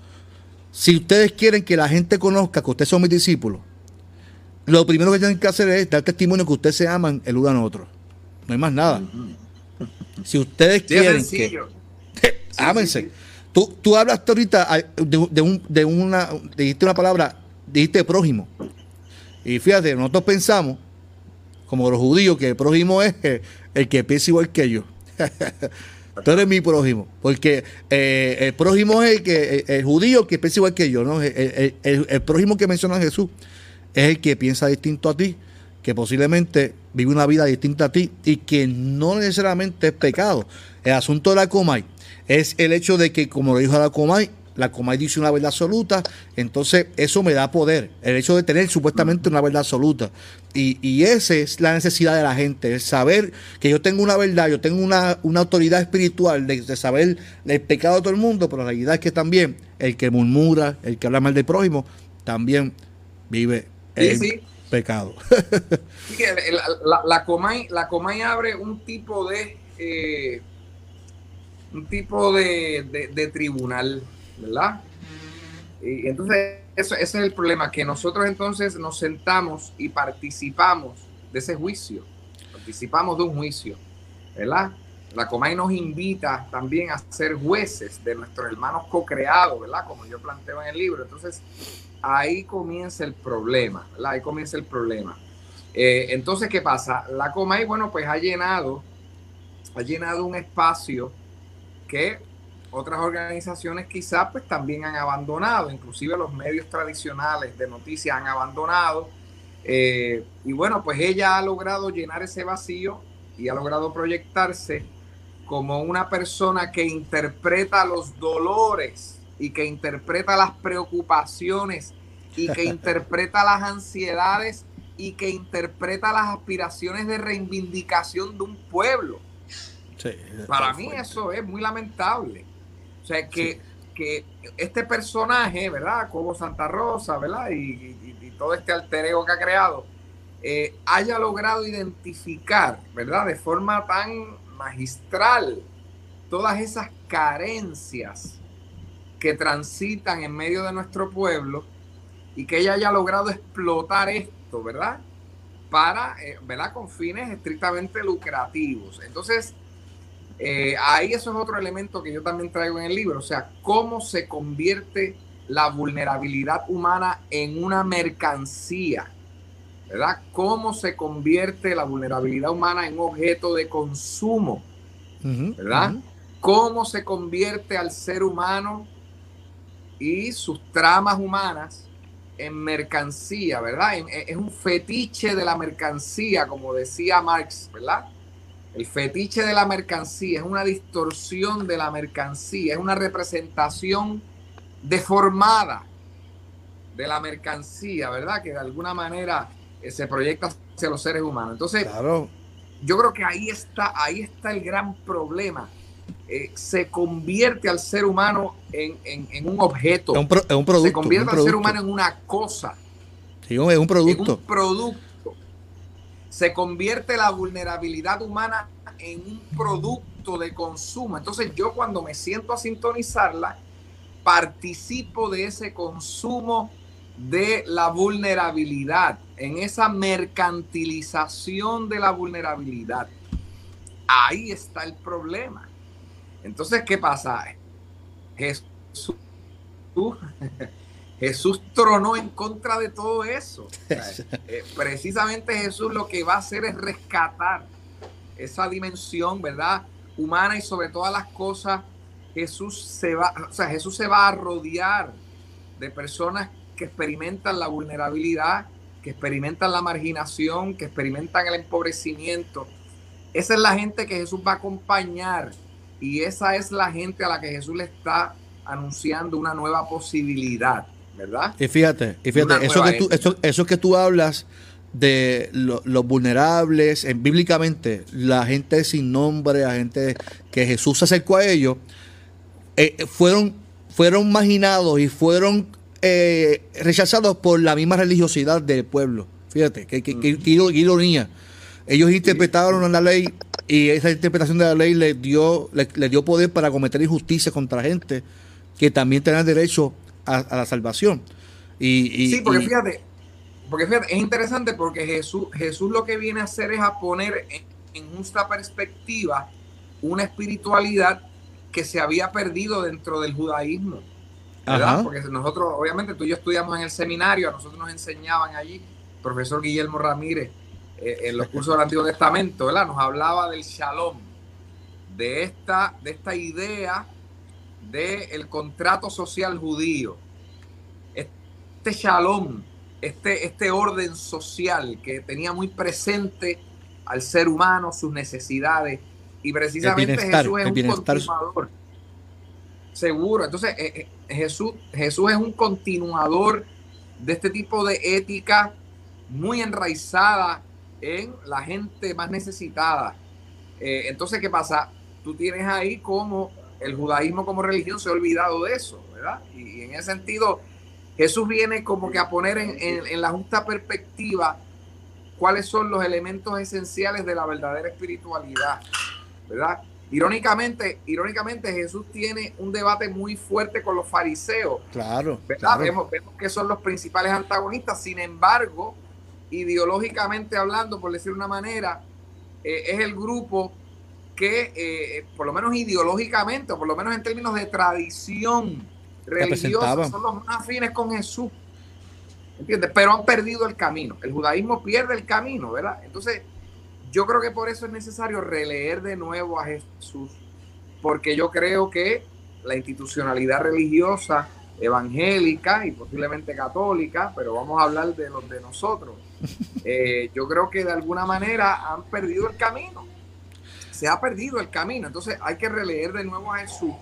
si ustedes quieren que la gente conozca que ustedes son mis discípulos, lo primero que tienen que hacer es dar testimonio que ustedes se aman el uno al otro. No hay más nada. Si ustedes quieren que... ámense. Tú, tú hablas ahorita de, un, de una, dijiste una palabra, dijiste prójimo. Y fíjate, nosotros pensamos, como los judíos, que el prójimo es el, que piensa igual que yo. Tú eres mi prójimo, porque eh, el prójimo es el que el, judío que piensa igual que yo, ¿no? El, prójimo que menciona Jesús es el que piensa distinto a ti, que posiblemente vive una vida distinta a ti y que no necesariamente es pecado. El asunto de la Comay es el hecho de que, como lo dijo la Comay, la Comay dice una verdad absoluta, entonces eso me da poder, el hecho de tener supuestamente una verdad absoluta. Y, y esa es la necesidad de la gente, el saber que yo tengo una verdad, yo tengo una, autoridad espiritual de, saber el pecado de todo el mundo, pero la realidad es que también el que murmura, el que habla mal del prójimo, también vive en pecado. la, la, Comay, la Comay abre un tipo de... Eh, un tipo de, de tribunal ¿verdad? Y entonces, eso, ese es el problema, que nosotros entonces nos sentamos y participamos de ese juicio, participamos de un juicio, ¿verdad? La Comay nos invita también a ser jueces de nuestros hermanos co-creados, ¿verdad? Como yo planteo en el libro. Entonces, ahí comienza el problema, ¿verdad? Ahí comienza el problema. Eh, entonces, ¿qué pasa? La Comay, bueno, pues ha llenado, ha llenado un espacio que otras organizaciones quizás pues también han abandonado, inclusive los medios tradicionales de noticias han abandonado. Eh, y bueno, pues ella ha logrado llenar ese vacío y ha logrado proyectarse como una persona que interpreta los dolores y que interpreta las preocupaciones y que interpreta las ansiedades y que interpreta las aspiraciones de reivindicación de un pueblo. Para mí eso es muy lamentable. O sea, que, que este personaje, ¿verdad? Como Santa Rosa, ¿verdad? Y, todo este alter ego que ha creado, eh, haya logrado identificar, ¿verdad? De forma tan magistral todas esas carencias que transitan en medio de nuestro pueblo y que ella haya logrado explotar esto, ¿verdad? Para, eh, ¿verdad? Con fines estrictamente lucrativos. Entonces, eh, ahí eso es otro elemento que yo también traigo en el libro, o sea, cómo se convierte la vulnerabilidad humana en una mercancía, ¿verdad? Cómo se convierte la vulnerabilidad humana en objeto de consumo, ¿verdad? Cómo se convierte al ser humano y sus tramas humanas en mercancía, ¿verdad? Es un fetiche de la mercancía, como decía Marx, ¿verdad? El fetiche de la mercancía es una distorsión de la mercancía, es una representación deformada de la mercancía, ¿verdad? Que de alguna manera eh, se proyecta hacia los seres humanos. Entonces, yo creo que ahí está, ahí está el gran problema. Eh, se convierte al ser humano en, un objeto. Es un, producto. Se convierte al ser humano en una cosa. Sí, es un producto. un producto se convierte la vulnerabilidad humana en un producto de consumo. Entonces yo cuando me siento a sintonizarla, participo de ese consumo de la vulnerabilidad, en esa mercantilización de la vulnerabilidad. Ahí está el problema. Entonces, ¿qué pasa? Jesús Jesús tronó en contra de todo eso. Eh, precisamente Jesús lo que va a hacer es rescatar esa dimensión, ¿verdad? Humana y sobre todas las cosas, Jesús se va, o sea, Jesús se va a rodear de personas que experimentan la vulnerabilidad, que experimentan la marginación, que experimentan el empobrecimiento. Esa es la gente que Jesús va a acompañar y esa es la gente a la que Jesús le está anunciando una nueva posibilidad. ¿Verdad? Y fíjate, y fíjate, eso que, tú, eso, que tú hablas de los vulnerables, en, bíblicamente, la gente sin nombre, la gente que Jesús se acercó a ellos, eh, fueron, fueron marginados y fueron eh, rechazados por la misma religiosidad del pueblo. Fíjate, qué, ironía. Ellos interpretaron la ley y esa interpretación de la ley les dio, les, dio poder para cometer injusticia contra gente que también tenía derecho a, la salvación. Y, sí, porque fíjate, porque fíjate, es interesante porque Jesús, Jesús lo que viene a hacer es a poner en, en justa perspectiva una espiritualidad que se había perdido dentro del judaísmo. ¿verdad? Porque nosotros, obviamente, tú y yo estudiamos en el seminario, a nosotros nos enseñaban allí profesor Guillermo Ramírez, eh, en los cursos del Antiguo Testamento, ¿verdad? Nos hablaba del shalom, de esta, de esta idea del contrato social judío. Este shalom, este, este orden social que tenía muy presente al ser humano, sus necesidades, y precisamente Jesús es un continuador. Seguro. Entonces, eh, eh, Jesús, Jesús es un continuador de este tipo de ética muy enraizada en la gente más necesitada. Eh, entonces, ¿qué pasa? Tú tienes ahí como el judaísmo como religión se ha olvidado de eso, ¿verdad? Y, en ese sentido, Jesús viene como que a poner en, en, la justa perspectiva cuáles son los elementos esenciales de la verdadera espiritualidad, ¿verdad? Irónicamente, irónicamente Jesús tiene un debate muy fuerte con los fariseos. Claro. ¿verdad? Vemos, vemos, que son los principales antagonistas. Sin embargo, ideológicamente hablando, por decir una manera, eh, es el grupo que, eh, por lo menos ideológicamente, o por lo menos en términos de tradición religiosa, son los más afines con Jesús. ¿Entiendes? Pero han perdido el camino. El judaísmo pierde el camino, ¿verdad? Entonces, yo creo que por eso es necesario releer de nuevo a Jesús, porque yo creo que la institucionalidad religiosa evangélica y posiblemente católica, pero vamos a hablar de los de nosotros. Eh, yo creo que de alguna manera han perdido el camino. Se ha perdido el camino. Entonces hay que releer de nuevo a Jesús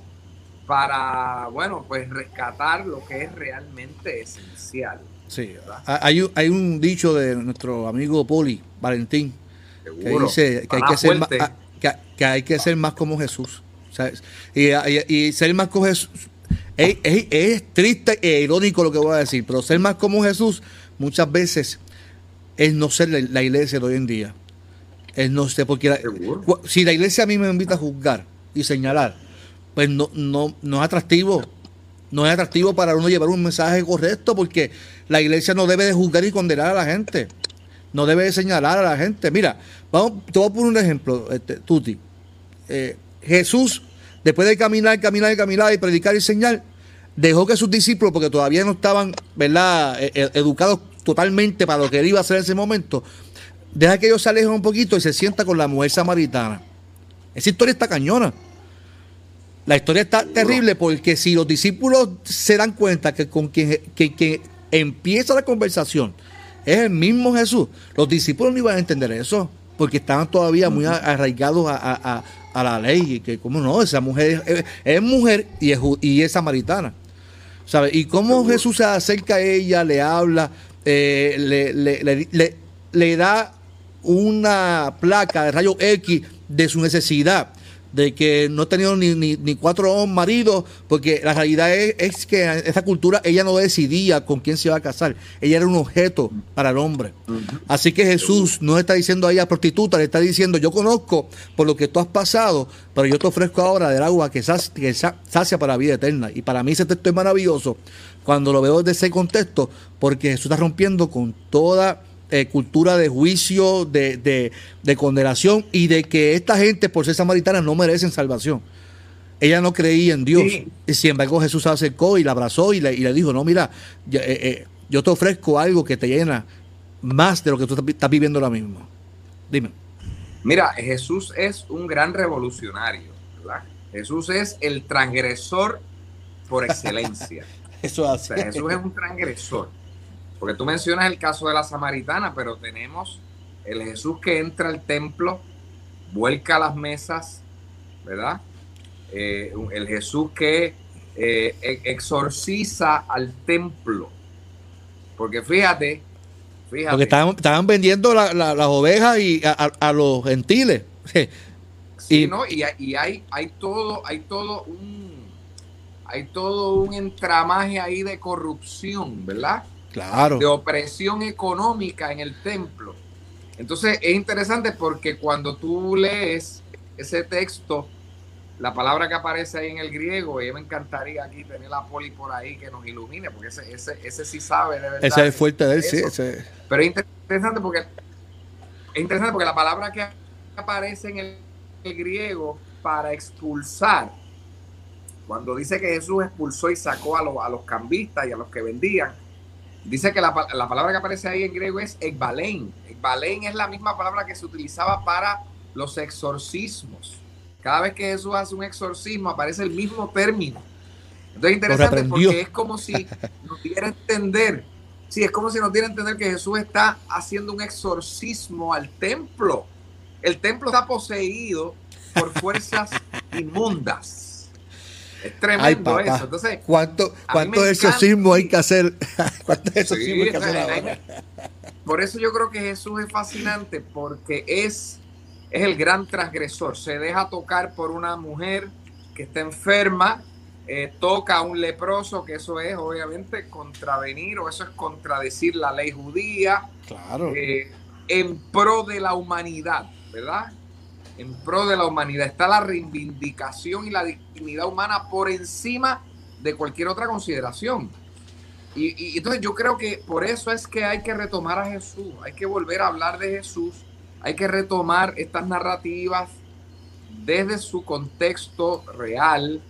para, bueno, pues rescatar lo que es realmente esencial. Sí, hay, hay un dicho de nuestro amigo Poli, Valentín, que dice que hay que, ser más, que, hay que ser más como Jesús. Y, y, ser más como Jesús es, triste e irónico lo que voy a decir, pero ser más como Jesús muchas veces es no ser la, iglesia de hoy en día. No sé, porque si la iglesia a mí me invita a juzgar y señalar, pues no, no, no es atractivo. No es atractivo para uno llevar un mensaje correcto, porque la iglesia no debe de juzgar y condenar a la gente. No debe de señalar a la gente. Mira, vamos, te voy a poner un ejemplo, este, Tuti. Eh, Jesús, después de caminar, caminar, caminar y predicar y enseñar, dejó que sus discípulos, porque todavía no estaban, ¿verdad?, e, e, educados totalmente para lo que él iba a hacer en ese momento, deja que ellos se alejen un poquito y se sienta con la mujer samaritana. Esa historia está cañona. La historia está terrible porque si los discípulos se dan cuenta que con quien, que, empieza la conversación es el mismo Jesús, los discípulos no iban a entender eso porque estaban todavía muy arraigados a, la ley. Y que, ¿cómo no? Esa mujer es, mujer y es, y es samaritana. ¿Sabe? Y cómo Jesús se acerca a ella, le habla, eh, le, le, le, le, da una placa de rayo X de su necesidad, de que no ha tenido ni, ni, cuatro maridos, porque la realidad es, que en esa cultura ella no decidía con quién se iba a casar, ella era un objeto para el hombre. Así que Jesús no está diciendo a ella prostituta, le está diciendo, yo conozco por lo que tú has pasado, pero yo te ofrezco ahora del agua que sacia, para la vida eterna. Y para mí ese texto es maravilloso cuando lo veo desde ese contexto, porque Jesús está rompiendo con toda eh, cultura de juicio, de, condenación y de que esta gente, por ser samaritana, no merecen salvación. Ella no creía en Dios. Y sin embargo, Jesús se acercó y la abrazó y le, y le dijo: No, mira, yo, eh, eh, yo te ofrezco algo que te llena más de lo que tú estás viviendo ahora mismo. Dime. Mira, Jesús es un gran revolucionario, ¿verdad? Jesús es el transgresor por excelencia. Eso hace. Jesús es un transgresor. Porque tú mencionas el caso de la samaritana, pero tenemos el Jesús que entra al templo, vuelca las mesas, ¿verdad? Eh, el Jesús que eh, exorciza al templo. Porque fíjate, fíjate. Porque estaban, vendiendo las ovejas y a, los gentiles. sí, y, ¿no? y, hay, hay todo, hay todo un hay todo un entramaje ahí de corrupción, ¿verdad? Claro. de opresión económica en el templo. Entonces es interesante porque cuando tú lees ese texto, la palabra que aparece ahí en el griego, y me encantaría aquí tener la poli por ahí que nos ilumine, porque ese, ese, ese sí sabe de verdad. Ese es fuerte de él, sí. Ese... Pero es interesante porque es interesante porque la palabra que aparece en el, el griego para expulsar, cuando dice que Jesús expulsó y sacó a, los, a los cambistas y a los que vendían, dice que la, la palabra que aparece ahí en griego es ekbalein. Ekbalein es la misma palabra que se utilizaba para los exorcismos. Cada vez que Jesús hace un exorcismo aparece el mismo término. Entonces es interesante porque es como si nos diera a entender, sí, es como si nos diera a entender que Jesús está haciendo un exorcismo al templo. El templo está poseído por fuerzas inmundas. Es tremendo Ay, eso. Entonces, ¿cuánto, cuánto exorcismo hay que hacer? ¿Cuánto exorcismo hay que hacer ahora? Por eso yo creo que Jesús es fascinante porque es, es el gran transgresor. Se deja tocar por una mujer que está enferma, eh, toca a un leproso, que eso es obviamente contravenir o eso es contradecir la ley judía. Claro. Eh, en pro de la humanidad, ¿verdad? En pro de la humanidad. Está la reivindicación y la dignidad humana por encima de cualquier otra consideración. Y, entonces yo creo que por eso es que hay que retomar a Jesús, hay que volver a hablar de Jesús, hay que retomar estas narrativas desde su contexto real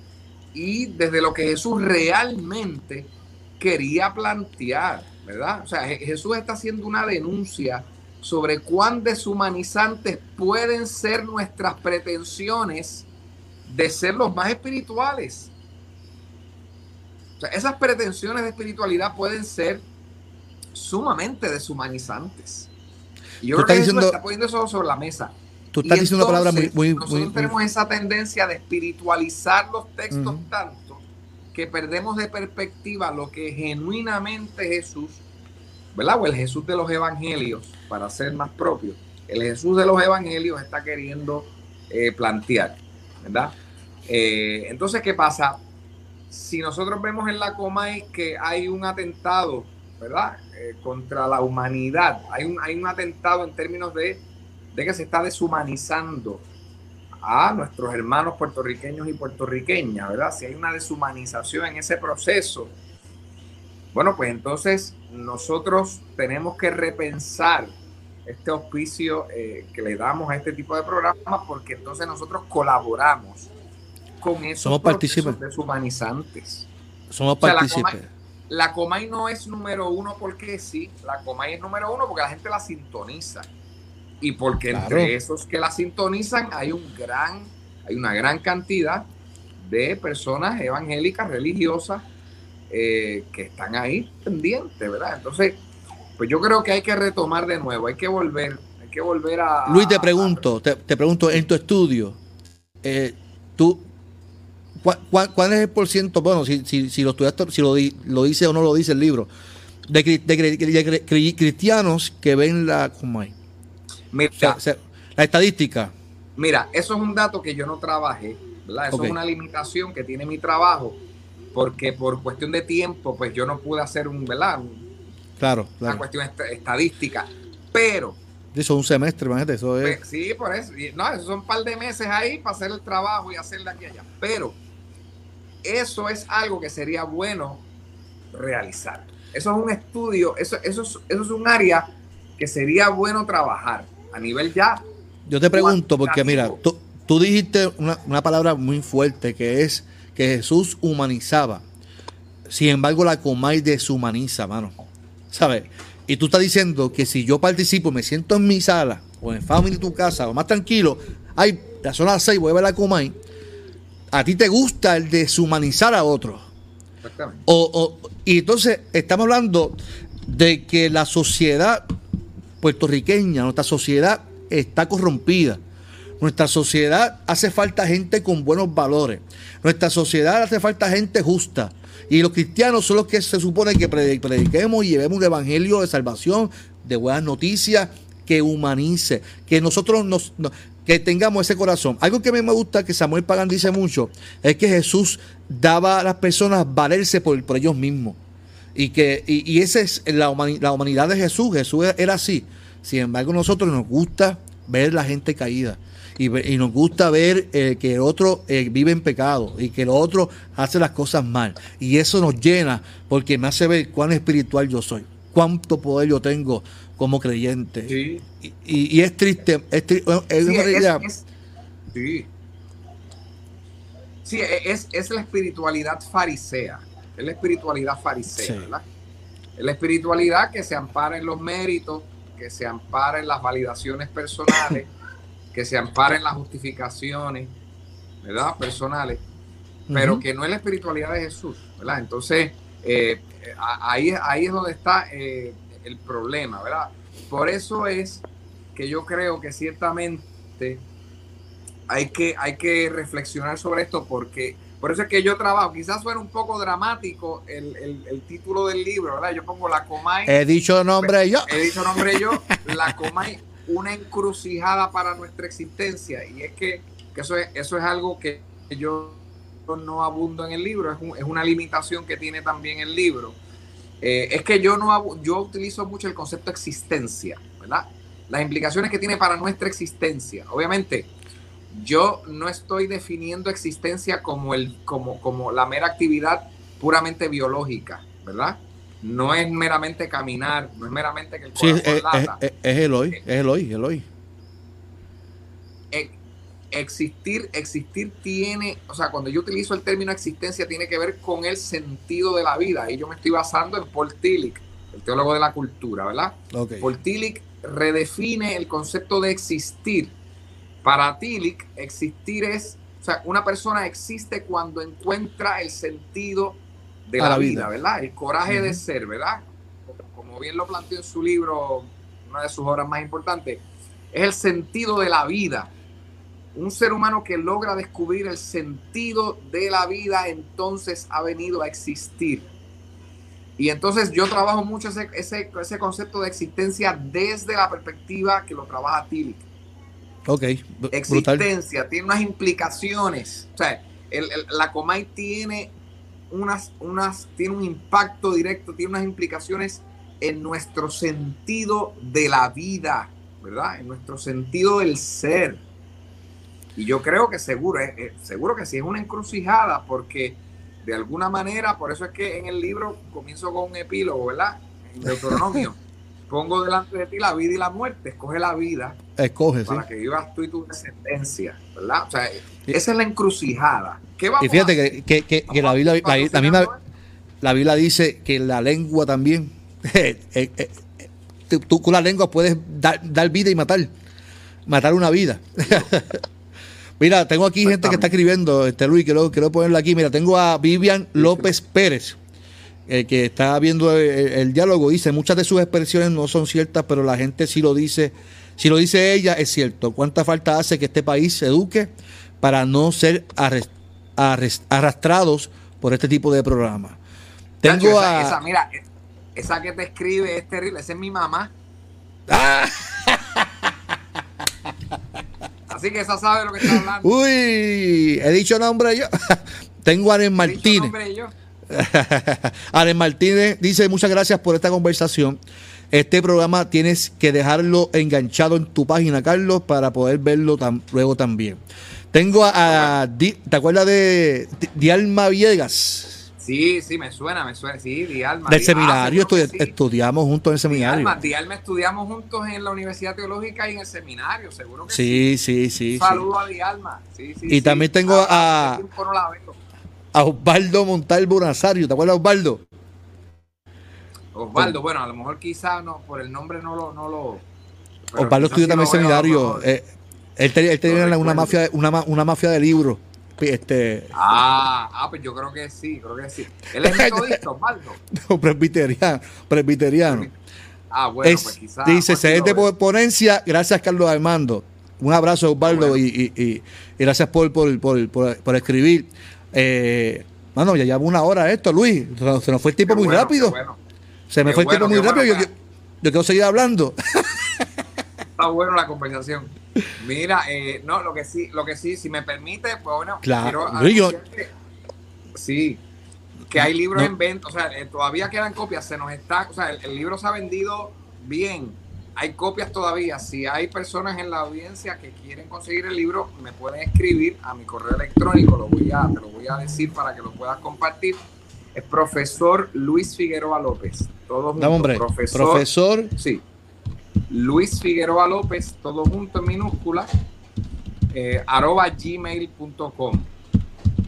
y desde lo que Jesús realmente quería plantear, ¿verdad? O sea, Jesús está haciendo una denuncia sobre cuán deshumanizantes pueden ser nuestras pretensiones de ser los más espirituales. O sea, esas pretensiones de espiritualidad pueden ser sumamente deshumanizantes. Y yo creo que diciendo, está poniendo eso sobre la mesa. Tú estás y diciendo entonces, una palabra muy, muy, nosotros muy, tenemos muy... esa tendencia de espiritualizar los textos uh -huh. tanto que perdemos de perspectiva lo que genuinamente Jesús, ¿verdad? O el Jesús de los evangelios, para ser más propio, el Jesús de los evangelios está queriendo eh, plantear, ¿verdad? Eh, entonces, ¿qué pasa? Si nosotros vemos en la Comay que hay un atentado, ¿verdad? Eh, contra la humanidad, hay un, hay un atentado en términos de, de que se está deshumanizando a nuestros hermanos puertorriqueños y puertorriqueñas, ¿verdad? Si hay una deshumanización en ese proceso, bueno, pues entonces nosotros tenemos que repensar este auspicio eh, que le damos a este tipo de programas porque entonces nosotros colaboramos con esos Somos procesos deshumanizantes. Somos O sea, la partícipes. Comay, la Comay no es número uno porque sí, la Comay es número uno porque la gente la sintoniza y porque Claro. entre esos que la sintonizan hay un gran, hay una gran cantidad de personas evangélicas, religiosas, eh, que están ahí pendientes, ¿verdad? Entonces, pues yo creo que hay que retomar de nuevo, hay que volver, hay que volver a... Luis, te a- pregunto, te, te pregunto, en tu estudio, eh, tú, ¿cuál, cuál, cuál es el por ciento, bueno, si, si, si lo estudiaste, si lo, lo dice o no lo dice el libro, de, cri- de cri- de cri- cri- cristianos que ven la Comay? Mira, O sea, o sea, la estadística, Mira, eso es un dato que yo no trabajé, ¿verdad? Eso es una limitación que tiene mi trabajo, porque por cuestión de tiempo, pues yo no pude hacer un, ¿verdad? Un- claro, Una claro. cuestión est- estadística. Pero, Eso es un semestre, imagínate, eso es. pues, sí, por eso. y- No, esos son un par de meses ahí para hacer el trabajo y hacerle aquí y allá. Pero eso es algo que sería bueno realizar. Eso es un estudio, eso, eso, es, eso es un área que sería bueno trabajar a nivel ya Yo te pregunto, porque mira, tú, tú dijiste una, una palabra muy fuerte que es que Jesús humanizaba. Sin embargo, la Comay deshumaniza, mano. ¿Sabes? Y tú estás diciendo que si yo participo, me siento en mi sala o en family tu casa o más tranquilo, ay, son las seis, voy a ver la Comay. A ti te gusta el deshumanizar a otros. Exactamente. O, o- y entonces estamos hablando de que la sociedad puertorriqueña, nuestra sociedad está corrompida. Nuestra sociedad hace falta gente con buenos valores. Nuestra sociedad hace falta gente justa. Y los cristianos son los que se supone que predi- prediquemos y llevemos un evangelio de salvación, de buenas noticias, que humanice, que nosotros nos, no- que tengamos ese corazón. Algo que a mí me gusta, que Samuel Pagan dice mucho, es que Jesús daba a las personas valerse por, ellos mismos. Y que y, y esa es la, la humanidad de Jesús. Jesús era así. Sin embargo, nosotros nos gusta ver la gente caída. Y, y nos gusta ver eh, que el otro eh, vive en pecado y que el otro hace las cosas mal. Y eso nos llena porque me hace ver cuán espiritual yo soy, cuánto poder yo tengo como creyente. Sí. Y, y- y es triste, es, tri- es Sí, una es- realidad. es- sí. Sí, e- es, es la espiritualidad farisea. Es la espiritualidad farisea. ¿verdad? Es la espiritualidad que se ampara en los méritos, que se ampara en las validaciones personales, que se ampara en las justificaciones, ¿verdad? Personales, pero que no es la espiritualidad de Jesús, ¿verdad? Entonces, eh, ahí, ahí es donde está eh, el problema, ¿verdad? Por eso es que yo creo que ciertamente hay que, hay que reflexionar sobre esto porque por eso es que yo trabajo, quizás suena un poco dramático el, el- el título del libro, ¿verdad? Yo pongo la Comay, He dicho nombre yo. he dicho nombre yo, la Comay, una encrucijada para nuestra existencia y es que, eso, es, eso es algo que yo no abundo en el libro, es, un- es una limitación que tiene también el libro. Eh, es que yo no yo utilizo mucho el concepto existencia, ¿verdad? Las implicaciones que tiene para nuestra existencia. Obviamente, yo no estoy definiendo existencia como el, como, como la mera actividad puramente biológica, ¿verdad? No es meramente caminar, no es meramente que el Sí, corazón es, es, lata. es- es Eloy, es Eloy, Eloy. E- existir, existir tiene, o sea, cuando yo utilizo el término existencia, tiene que ver con el sentido de la vida. Y yo me estoy basando en Paul Tillich, el teólogo de la cultura, ¿verdad? Ok. Paul Tillich redefine el concepto de existir. Para Tillich, existir es, o sea, una persona existe cuando encuentra el sentido de la, la vida, vida. ¿verdad? El coraje de ser, ¿verdad? Como bien lo planteó en su libro, una de sus obras más importantes, es el sentido de la vida. Un ser humano que logra descubrir el sentido de la vida, entonces ha venido a existir. Y entonces yo trabajo mucho ese, ese, ese concepto de existencia desde la perspectiva que lo trabaja Tillich. Ok, brutal. Existencia tiene unas implicaciones. O sea, el- el- la Comay tiene unas, unas, tiene un impacto directo, tiene unas implicaciones en nuestro sentido de la vida, ¿verdad? En nuestro sentido del ser. Y yo creo que seguro, eh, eh, seguro que sí es una encrucijada, porque de alguna manera, por eso es que en el libro comienzo con un epílogo, ¿verdad? En Deuteronomio. Pongo delante de ti la vida y la muerte, escoge la vida Escoge, sí. para que vivas tú y tu descendencia, ¿verdad? O sea, esa es la encrucijada. ¿Qué vamos Y fíjate a hacer? que, que, que, que la, Biblia, la, la misma, la Biblia dice que la lengua también, eh, eh, eh, tú, tú con la lengua puedes dar, dar vida y matar, matar una vida. Mira, tengo aquí gente que está escribiendo, este Luis, quiero, quiero ponerlo aquí. Mira, tengo a Vivian López Pérez, eh, que está viendo el, el diálogo. Dice, muchas de sus expresiones no son ciertas, pero la gente sí lo dice. Si lo dice ella, es cierto. ¿Cuánta falta hace que este país se eduque para no ser arres- arres- arrastrados por este tipo de programas? Tengo esa, a... esa, mira, esa que te escribe es terrible, esa es mi mamá. ¡Ah! Así que esa sabe lo que está hablando. Uy, he dicho nombre yo. Tengo a Aren Dicho Martínez. nombre yo. Aren Martínez dice muchas gracias por esta conversación. Este programa tienes que dejarlo enganchado en tu página, Carlos, para poder verlo luego también. Tengo a, a Di- ¿te acuerdas de Di- Dialma Villegas? Sí, sí, me suena, me suena. Sí, Dialma. Del Di- seminario, ah, estudi- sí. estudiamos juntos en el seminario. Dialma, Dialma estudiamos juntos en la Universidad Teológica y en el seminario, seguro que sí. Sí, sí, sí. Un sí. saludo a Dialma. Sí, Y también tengo a- hace A Osvaldo Montalvo Nazario, ¿te acuerdas, Osvaldo? Osvaldo, bueno, a lo mejor quizá no, por el nombre no lo. No lo Osvaldo estudió también seminario. Eh, él tenía, él tenía No una, mafia, una, una mafia de libros. Este, Ah, ah, pues yo creo que sí, creo que sí. Él es metodista, Osvaldo. presbiteriano. presbiteriano. Ah, bueno, Es- pues quizás. dice, se de ponencia. Gracias, Carlos Armando. Un abrazo, Osvaldo, Bueno. y, y- y- y gracias por, por- por escribir. Eh, mano, ya lleva una hora esto, Luis. Se nos- fue el tiempo muy bueno, rápido. bueno. Se me Qué fue el bueno, tiempo muy rápido. yo, yo- yo quiero seguir hablando. Está bueno la conversación. Mira, eh, no, lo que sí, lo que sí, si me permite, pues bueno, Claro, yo- que- sí, que hay libros en venta, o sea, eh, todavía quedan copias, se nos está, o sea, el, libro se ha vendido bien, hay copias todavía. Si hay personas en la audiencia que quieren conseguir el libro, me pueden escribir a mi correo electrónico, lo voy a, te lo voy a decir para que lo puedas compartir. Es profesor Luis Figueroa López. Todo junto. hombre. Profesor, profesor. Sí. Luis Figueroa López, todo junto en minúscula, eh, arroba gmail.com.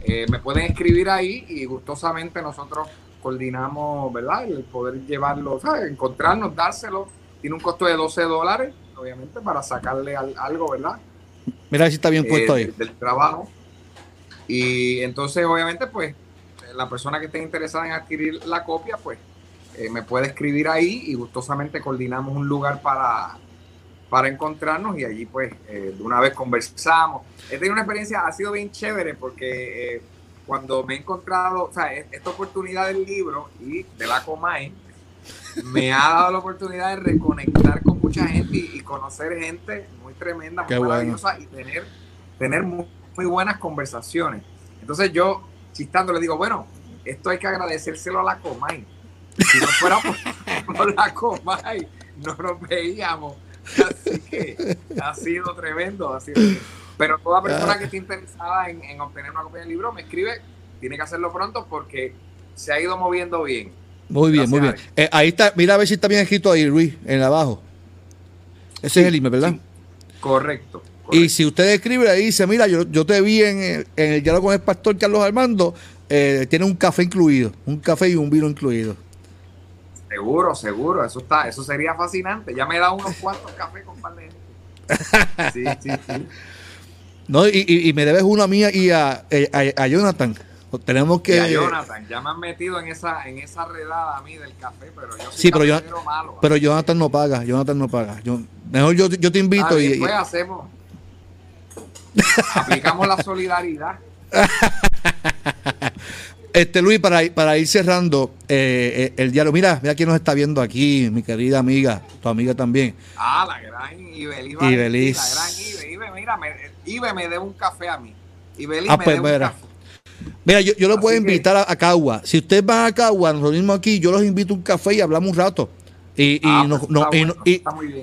Eh, me pueden escribir ahí y gustosamente nosotros coordinamos, ¿verdad? El poder llevarlo, ¿sabes? Encontrarnos, dárselo. Tiene un costo de 12 dólares, obviamente, para sacarle algo, ¿verdad? Mira si está bien puesto eh, ahí. Del trabajo. Y entonces, obviamente, pues, la persona que esté interesada en adquirir la copia, pues, eh, me puede escribir ahí y gustosamente coordinamos un lugar para, para encontrarnos y allí pues eh, de una vez conversamos. He tenido una experiencia, ha sido bien chévere porque cuando me he encontrado, o sea, e, esta oportunidad del libro y de la Comay, me ha dado la oportunidad de reconectar con mucha gente y, conocer gente muy tremenda, muy maravillosa y tener, tener muy, buenas conversaciones. Entonces yo, chistando, le digo, bueno, esto hay que agradecérselo a la Comay. Si no fuera por, la Comay, no nos veíamos Así que ha sido tremendo. Pero toda persona que esté interesada en, obtener una copia del libro me escribe, tiene que hacerlo pronto porque se ha ido moviendo bien. Muy bien, muy bien. Eh, ahí está, mira a ver si está bien escrito ahí, Luis, en abajo. Ese es el email, ¿verdad? Correcto, Y si usted escribe ahí dice, mira, yo, yo te vi en, en el diálogo con el pastor Carlos Armando, eh, tiene un café incluido, un café y un vino incluido. Seguro, seguro, eso está, eso sería fascinante. Ya me da unos cuantos cafés con par de Sí, sí, sí. No, y, y, me debes una mía y a, a, Jonathan. Tenemos que. a Jonathan, ya me han metido en esa, en esa redada a mí del café, pero yo sí, pero, yo, pero Jonathan no paga, Jonathan no paga. Yo, mejor yo, yo te invito y. Después hacemos. aplicamos la solidaridad. Este Luis, para, para ir cerrando eh, eh, el diálogo, mira, mira quién nos está viendo aquí, mi querida amiga, tu amiga también. Ah, la gran Ibeliz. Ibeliz. La gran Ibe, Ibe, mira, me, Ibe me debe un café a mí. Ibeliz ah, me pues, debe un café. Mira, yo, yo lo puedo invitar a, Cagua. Si ustedes van a Cagua, nos reunimos aquí, yo los invito a un café y hablamos un rato. Y, y, ah, nos, pues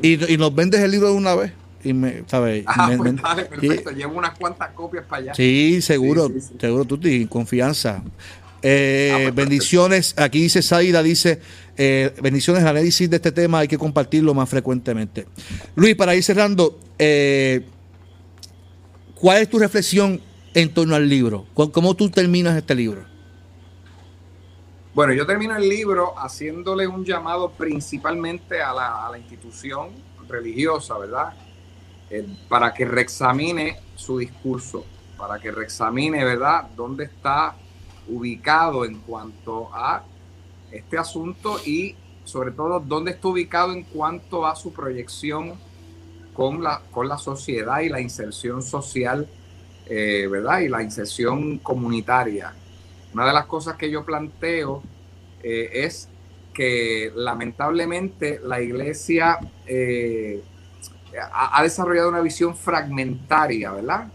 y, nos vendes el libro de una vez. Y me, ¿sabes? Ah, pues dale, perfecto. Llevo unas cuantas copias para allá. Sí, seguro, seguro, tú tienes confianza. Eh, ah, pues, bendiciones, aquí dice Saida, dice, eh, bendiciones, análisis de este tema hay que compartirlo más frecuentemente. Luis, para ir cerrando, eh, ¿cuál es tu reflexión en torno al libro? ¿Cómo tú terminas este libro? Bueno, yo termino el libro haciéndole un llamado principalmente a la, institución religiosa, ¿verdad? Eh, para que reexamine su discurso, para que reexamine, ¿verdad?, dónde está ubicado en cuanto a este asunto y sobre todo dónde está ubicado en cuanto a su proyección con la sociedad y la inserción social, eh, ¿verdad? Y la inserción comunitaria. Una de las cosas que yo planteo eh, es que lamentablemente la iglesia eh, ha, desarrollado una visión fragmentaria, ¿verdad?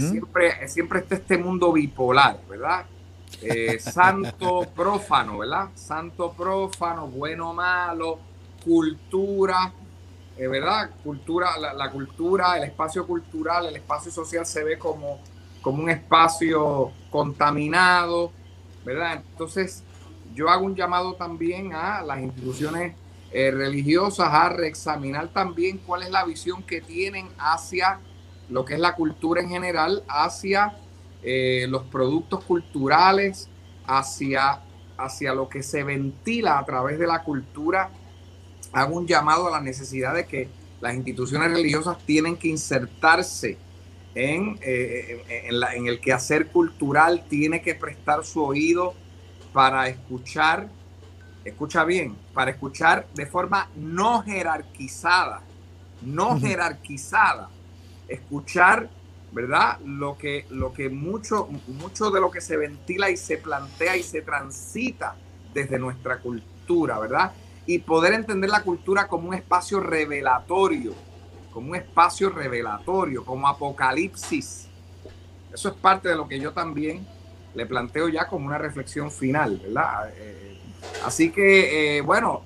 siempre, siempre está este mundo bipolar, ¿verdad? Eh, santo prófano, ¿verdad? Santo prófano, bueno malo, cultura, eh, ¿verdad? Cultura, la, cultura, el espacio cultural, el espacio social se ve como, como un espacio contaminado, ¿verdad? Entonces, yo hago un llamado también a las instituciones eh, religiosas a reexaminar también cuál es la visión que tienen hacia lo que es la cultura en general, hacia eh, los productos culturales hacia, hacia lo que se ventila a través de la cultura, hago un llamado a la necesidad de que las instituciones religiosas tienen que insertarse en, eh, en, en el quehacer cultural, tiene que prestar su oído para escuchar, escucha bien, para escuchar de forma no jerarquizada, no jerarquizada, escuchar ¿verdad? Lo que, lo que mucho, mucho de lo que se ventila y se plantea y se transita desde nuestra cultura, ¿verdad? Y poder entender la cultura como un espacio revelatorio, como un espacio revelatorio, como apocalipsis. Eso es parte de lo que yo también le planteo ya como una reflexión final, ¿verdad? Eh, así que, bueno,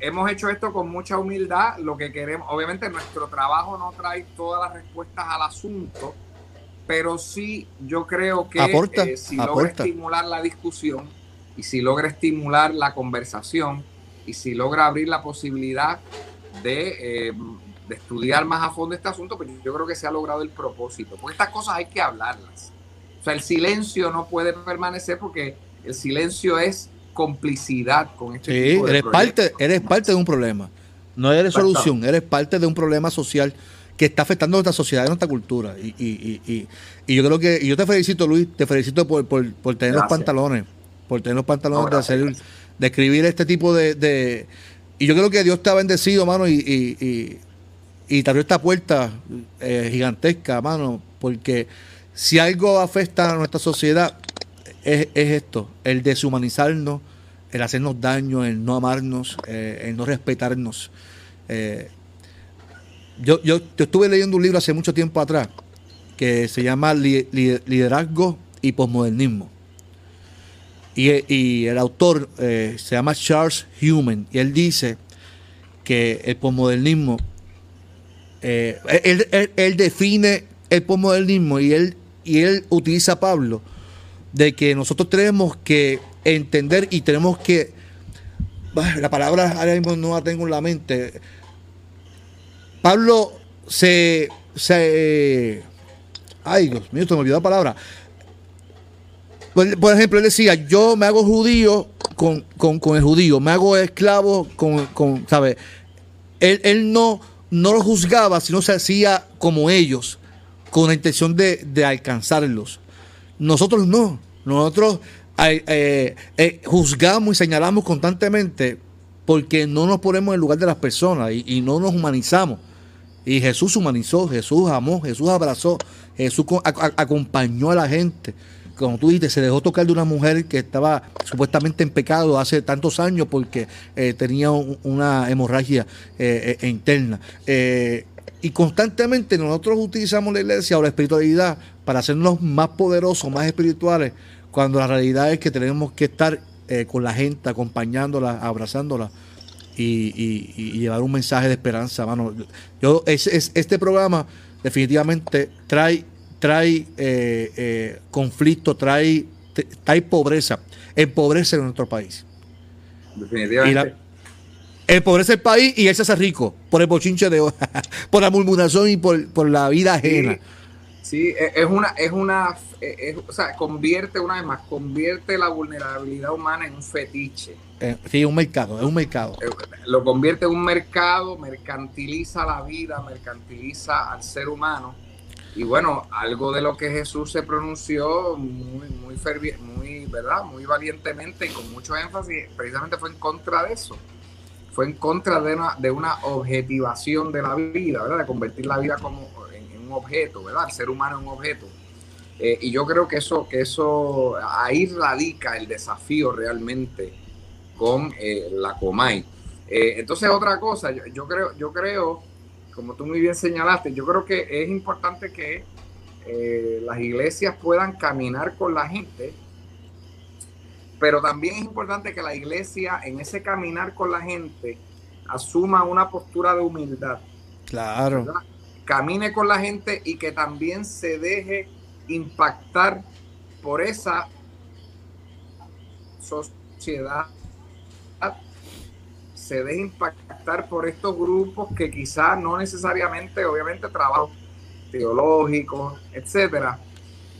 hemos hecho esto con mucha humildad. Lo que queremos, obviamente nuestro trabajo no trae todas las respuestas al asunto, pero sí yo creo que eh, si logra estimular la discusión y si logra estimular la conversación y si logra abrir la posibilidad de, eh, de estudiar más a fondo este asunto, pues yo creo que se ha logrado el propósito. Porque estas cosas hay que hablarlas. O sea, el silencio no puede permanecer porque el silencio es complicidad con este sí, tipo de eres parte, eres parte de un problema. No eres solución, eres parte de un problema social que está afectando a nuestra sociedad y nuestra cultura. Y, y, y, y yo creo que, y yo te felicito, Luis, te felicito por, por, por tener los pantalones, por tener los pantalones de hacer, de escribir este tipo de, de, Y yo creo que Dios te ha bendecido, mano, y, y, te abrió esta puerta eh, gigantesca, mano, porque si algo afecta a nuestra sociedad, es, esto, el deshumanizarnos, el hacernos daño, el no amarnos, eh, el no respetarnos. Eh, yo, yo, estuve leyendo un libro hace mucho tiempo atrás que se llama Liderazgo y Postmodernismo. Y, el autor eh, se llama Charles Human y él dice que el postmodernismo, él, define el postmodernismo y él, y él utiliza a Pablo de que nosotros tenemos que entender y tenemos que, la palabra ahora mismo no la tengo en la mente, Pablo se, se ay Dios mío, se me olvidó la palabra. Por, ejemplo, él decía, yo me hago judío con, el judío, me hago esclavo con, con ¿sabes? Él, él no, no lo juzgaba, sino se hacía como ellos, con la intención de, de alcanzarlos. Nosotros no. Nosotros eh, eh, juzgamos y señalamos constantemente porque no nos ponemos en el lugar de las personas y, no nos humanizamos. Y Jesús humanizó, Jesús amó, Jesús abrazó, Jesús acompañó a la gente. Como tú dijiste, se dejó tocar de una mujer que estaba supuestamente en pecado hace tantos años porque eh, tenía una hemorragia interna. y constantemente nosotros utilizamos la iglesia o la espiritualidad para hacernos más poderosos, más espirituales, cuando la realidad es que tenemos que estar eh, con la gente, acompañándola, abrazándola y, llevar un mensaje de esperanza, mano. Yo, es, este programa definitivamente trae, trae eh, eh, conflicto, trae, trae pobreza, empobrece en nuestro país. Definitivamente. empobrece el país y él se hace rico por el bochinche de por la murmuración y por, la vida ajena. Sí, e, es una, es una, e, o sea, convierte una vez más, convierte la vulnerabilidad humana en un fetiche. Eh, sí, un mercado, es un mercado. Eh, lo convierte en un mercado, mercantiliza la vida, mercantiliza al ser humano. Y bueno, algo de lo que Jesús se pronunció muy, muy, muy, ¿verdad? muy valientemente y con mucho énfasis, precisamente fue en contra de eso. Fue en contra de una, de una objetivación de la vida, ¿verdad? De convertir la vida como objeto, ¿verdad? El ser humano es un objeto. Eh, y yo creo que eso, que eso, ahí radica el desafío realmente con eh, la Comay. Eh, entonces, otra cosa, yo, creo, yo creo, como tú muy bien señalaste, yo creo que es importante que las iglesias puedan caminar con la gente, pero también es importante que la iglesia en ese caminar con la gente asuma una postura de humildad. Claro camine con la gente y que también se deje impactar por esa sociedad, se deje impactar por estos grupos que quizás no necesariamente, obviamente, trabajo teológicos, etcétera,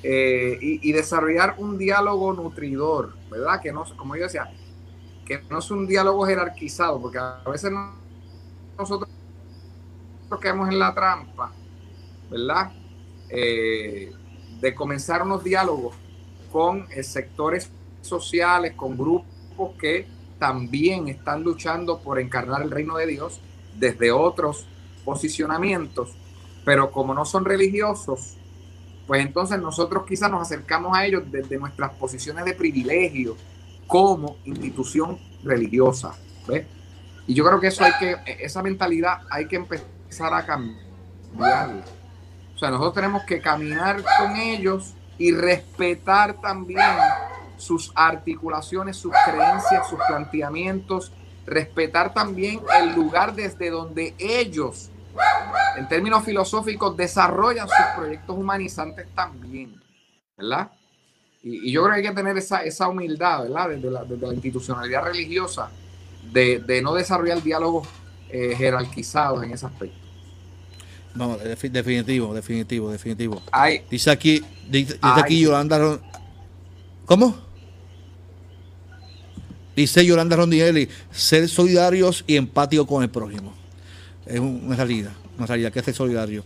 eh, y, desarrollar un diálogo nutridor, ¿verdad? Que no, como yo decía, que no es un diálogo jerarquizado, porque a veces nosotros caemos en la trampa, ¿verdad? Eh, de comenzar unos diálogos con eh, sectores sociales, con grupos que también están luchando por encarnar el reino de Dios desde otros posicionamientos, pero como no son religiosos, pues entonces nosotros quizás nos acercamos a ellos desde nuestras posiciones de privilegio como institución religiosa. ¿ves? Y yo creo que eso hay que, esa mentalidad hay que empezar a cambiar. O sea, nosotros tenemos que caminar con ellos y respetar también sus articulaciones, sus creencias, sus planteamientos, respetar también el lugar desde donde ellos, en términos filosóficos, desarrollan sus proyectos humanizantes también, ¿verdad? Y, yo creo que hay que tener esa, esa humildad, ¿verdad? Desde la, desde la institucionalidad religiosa, de, de, no desarrollar diálogos eh, jerarquizados en ese aspecto. No, definitivo, definitivo, definitivo. dice aquí, dice, aquí Yolanda. ¿Cómo? Dice Yolanda Rondielli, ser solidarios y empáticos con el prójimo. Es una realidad, una realidad que es ser solidario.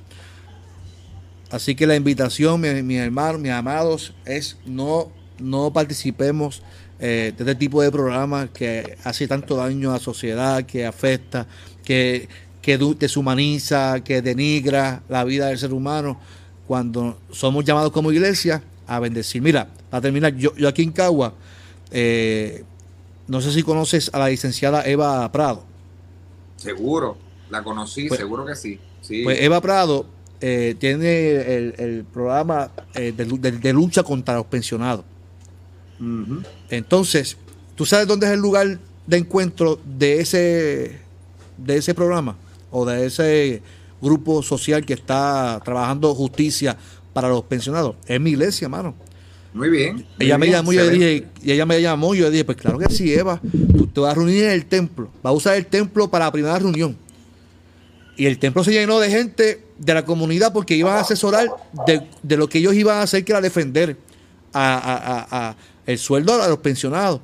Así que la invitación, mi, mi hermano, mis amados, es no, no participemos eh, de este tipo de programas que hace tanto daño a la sociedad, que afecta, que, que deshumaniza, que denigra la vida del ser humano, cuando somos llamados como iglesia a bendecir. Mira, para terminar, yo, yo aquí en Cagua, eh, no sé si conoces a la licenciada Eva Prado. Seguro, la conocí, pues, seguro que sí. Pues Eva Prado eh, tiene el, programa eh, de, lucha contra los pensionados. Entonces, ¿tú sabes dónde es el lugar de encuentro de ese, de ese programa o de ese grupo social que está trabajando justicia para los pensionados? Es mi iglesia, mano. Muy bien. ella me llamó y yo dije, y ella me llamó y yo dije, pues claro que sí, Eva, tú te vas a reunir en el templo, vas a usar el templo para la primera reunión. Y el templo se llenó de gente de la comunidad porque iban a asesorar de, lo que ellos iban a hacer, que era defender a, el sueldo a los pensionados.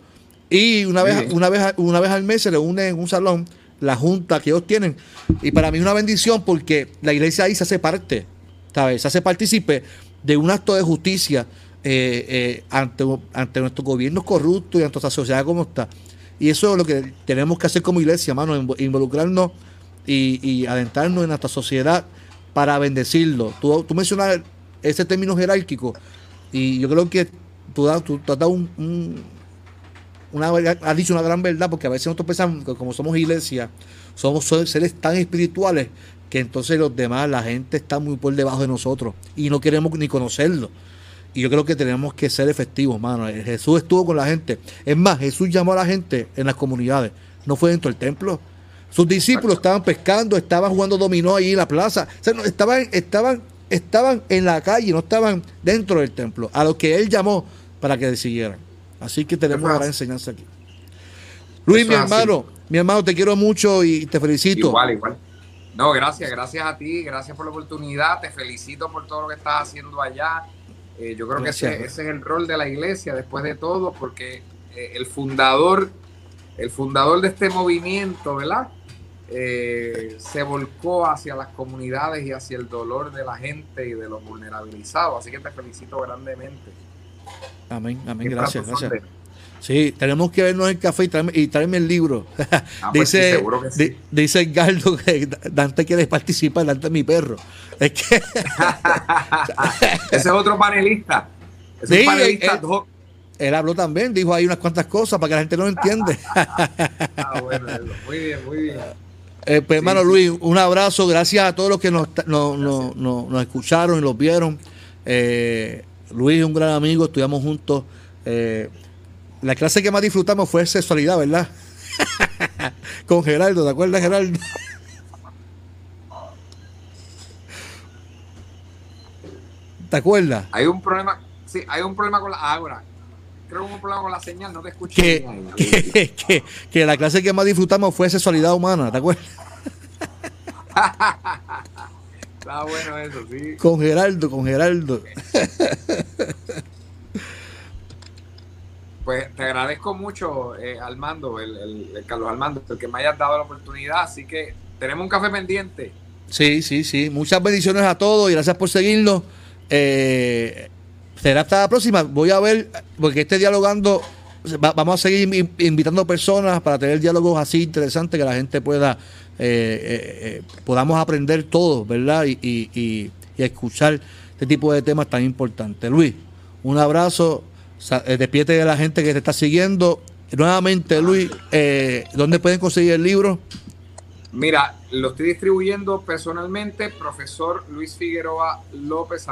Y una vez, una, vez, una vez al mes se reúne en un salón la junta que ellos tienen. Y para mí es una bendición porque la iglesia ahí se hace parte, ¿sabes? Se hace partícipe de un acto de justicia eh, eh, ante, ante nuestros gobiernos corruptos y ante nuestra sociedad como está. Y eso es lo que tenemos que hacer como iglesia, hermano, involucrarnos y, y adentrarnos en nuestra sociedad para bendecirlo. Tú, tú mencionas ese término jerárquico y yo creo que tú, tú, has dado un, una, has dicho una gran verdad porque a veces nosotros pensamos que como somos iglesia, somos seres tan espirituales que entonces los demás, la gente está muy por debajo de nosotros y no queremos ni conocerlo. Y yo creo que tenemos que ser efectivos, mano. Jesús estuvo con la gente. Es más, Jesús llamó a la gente en las comunidades. No fue dentro del templo. Sus discípulos estaban pescando, estaban jugando dominó ahí en la plaza. estaban, estaban, estaban en la calle, no estaban dentro del templo. A lo que él llamó para que siguieran. Así que tenemos una gran enseñanza aquí. Luis, mi hermano, mi hermano, te quiero mucho y te felicito. Igual, igual. No, gracias, gracias a ti, gracias por la oportunidad, te felicito por todo lo que estás haciendo allá eh, yo creo que ese, es el rol de la iglesia después de todo, porque eh, el fundador, el fundador de este movimiento, ¿verdad? Eh, se volcó hacia las comunidades y hacia el dolor de la gente y de los vulnerabilizados. Así que te felicito grandemente. Amén, amén, gracias, gracias. Sí, tenemos que vernos en el café y traerme, el libro. Ah, pues dice, dice Galdo que Dante quiere participar, Dante es mi perro. Es que. Ese es otro panelista. Ese panelista. Él, habló también, dijo ahí unas cuantas cosas para que la gente no lo entiende. ah, bueno, muy bien, muy bien. Eh, pues, hermano Luis, un abrazo. Gracias a todos los que nos, nos, escucharon y los vieron. Eh, Luis es un gran amigo, estudiamos juntos. Eh, la clase que más disfrutamos fue sexualidad, ¿verdad? con Geraldo, ¿te acuerdas, Geraldo? ¿Te acuerdas? Hay un problema, sí, hay un problema con la ahora. Creo que un problema con la señal, no te escucho. Que, que, que, la clase que más disfrutamos fue sexualidad humana, ¿te acuerdas? Está bueno eso, sí. Con Geraldo, con Geraldo. Pues te agradezco mucho, eh, Armando, el, Carlos Armando, el que me hayas dado la oportunidad. Así que tenemos un café pendiente. Sí, sí, sí. Muchas bendiciones a todos y gracias por seguirnos. Eh, será hasta la próxima. Voy a ver, porque esté dialogando, vamos a seguir invitando personas para tener diálogos así interesantes que la gente pueda, eh, podamos aprender todos, ¿verdad? Y, y, y escuchar este tipo de temas tan importantes. Luis, un abrazo. Eh, despierte de la gente que te está siguiendo. Nuevamente, Luis, eh, ¿dónde pueden conseguir el libro? Mira, lo estoy distribuyendo personalmente, profesor Luis Figueroa López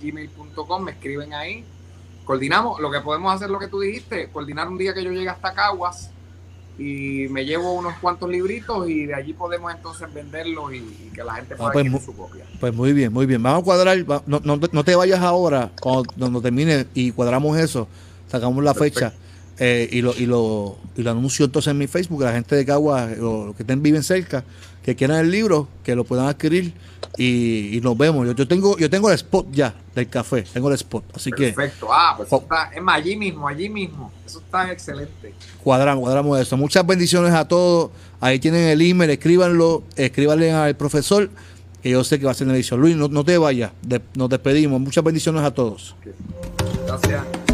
gmail.com, me escriben ahí. Coordinamos, lo que podemos hacer, lo que tú dijiste, coordinar un día que yo llegue hasta Caguas y me llevo unos cuantos libritos y de allí podemos entonces venderlos y, que la gente pueda ah, pues, adquirir su copia. Pues muy bien, muy bien. Vamos a cuadrar, no, no, no te vayas ahora, cuando, termine y cuadramos eso, sacamos la fecha eh, y, lo, y, lo, y lo anuncio entonces en mi Facebook, la gente de Caguas, los que estén, viven cerca, que quieran el libro, que lo puedan adquirir y, nos vemos. Yo, yo, tengo yo tengo el spot ya del café, tengo el spot, así que... Perfecto, ah, pues está, es más, allí mismo, allí mismo, eso está excelente. Cuadramos, cuadramos eso. Muchas bendiciones a todos, ahí tienen el email, escríbanlo, escríbanle al profesor, que yo sé que va a ser la edición. Luis, no, te vayas, nos despedimos, muchas bendiciones a todos. Gracias.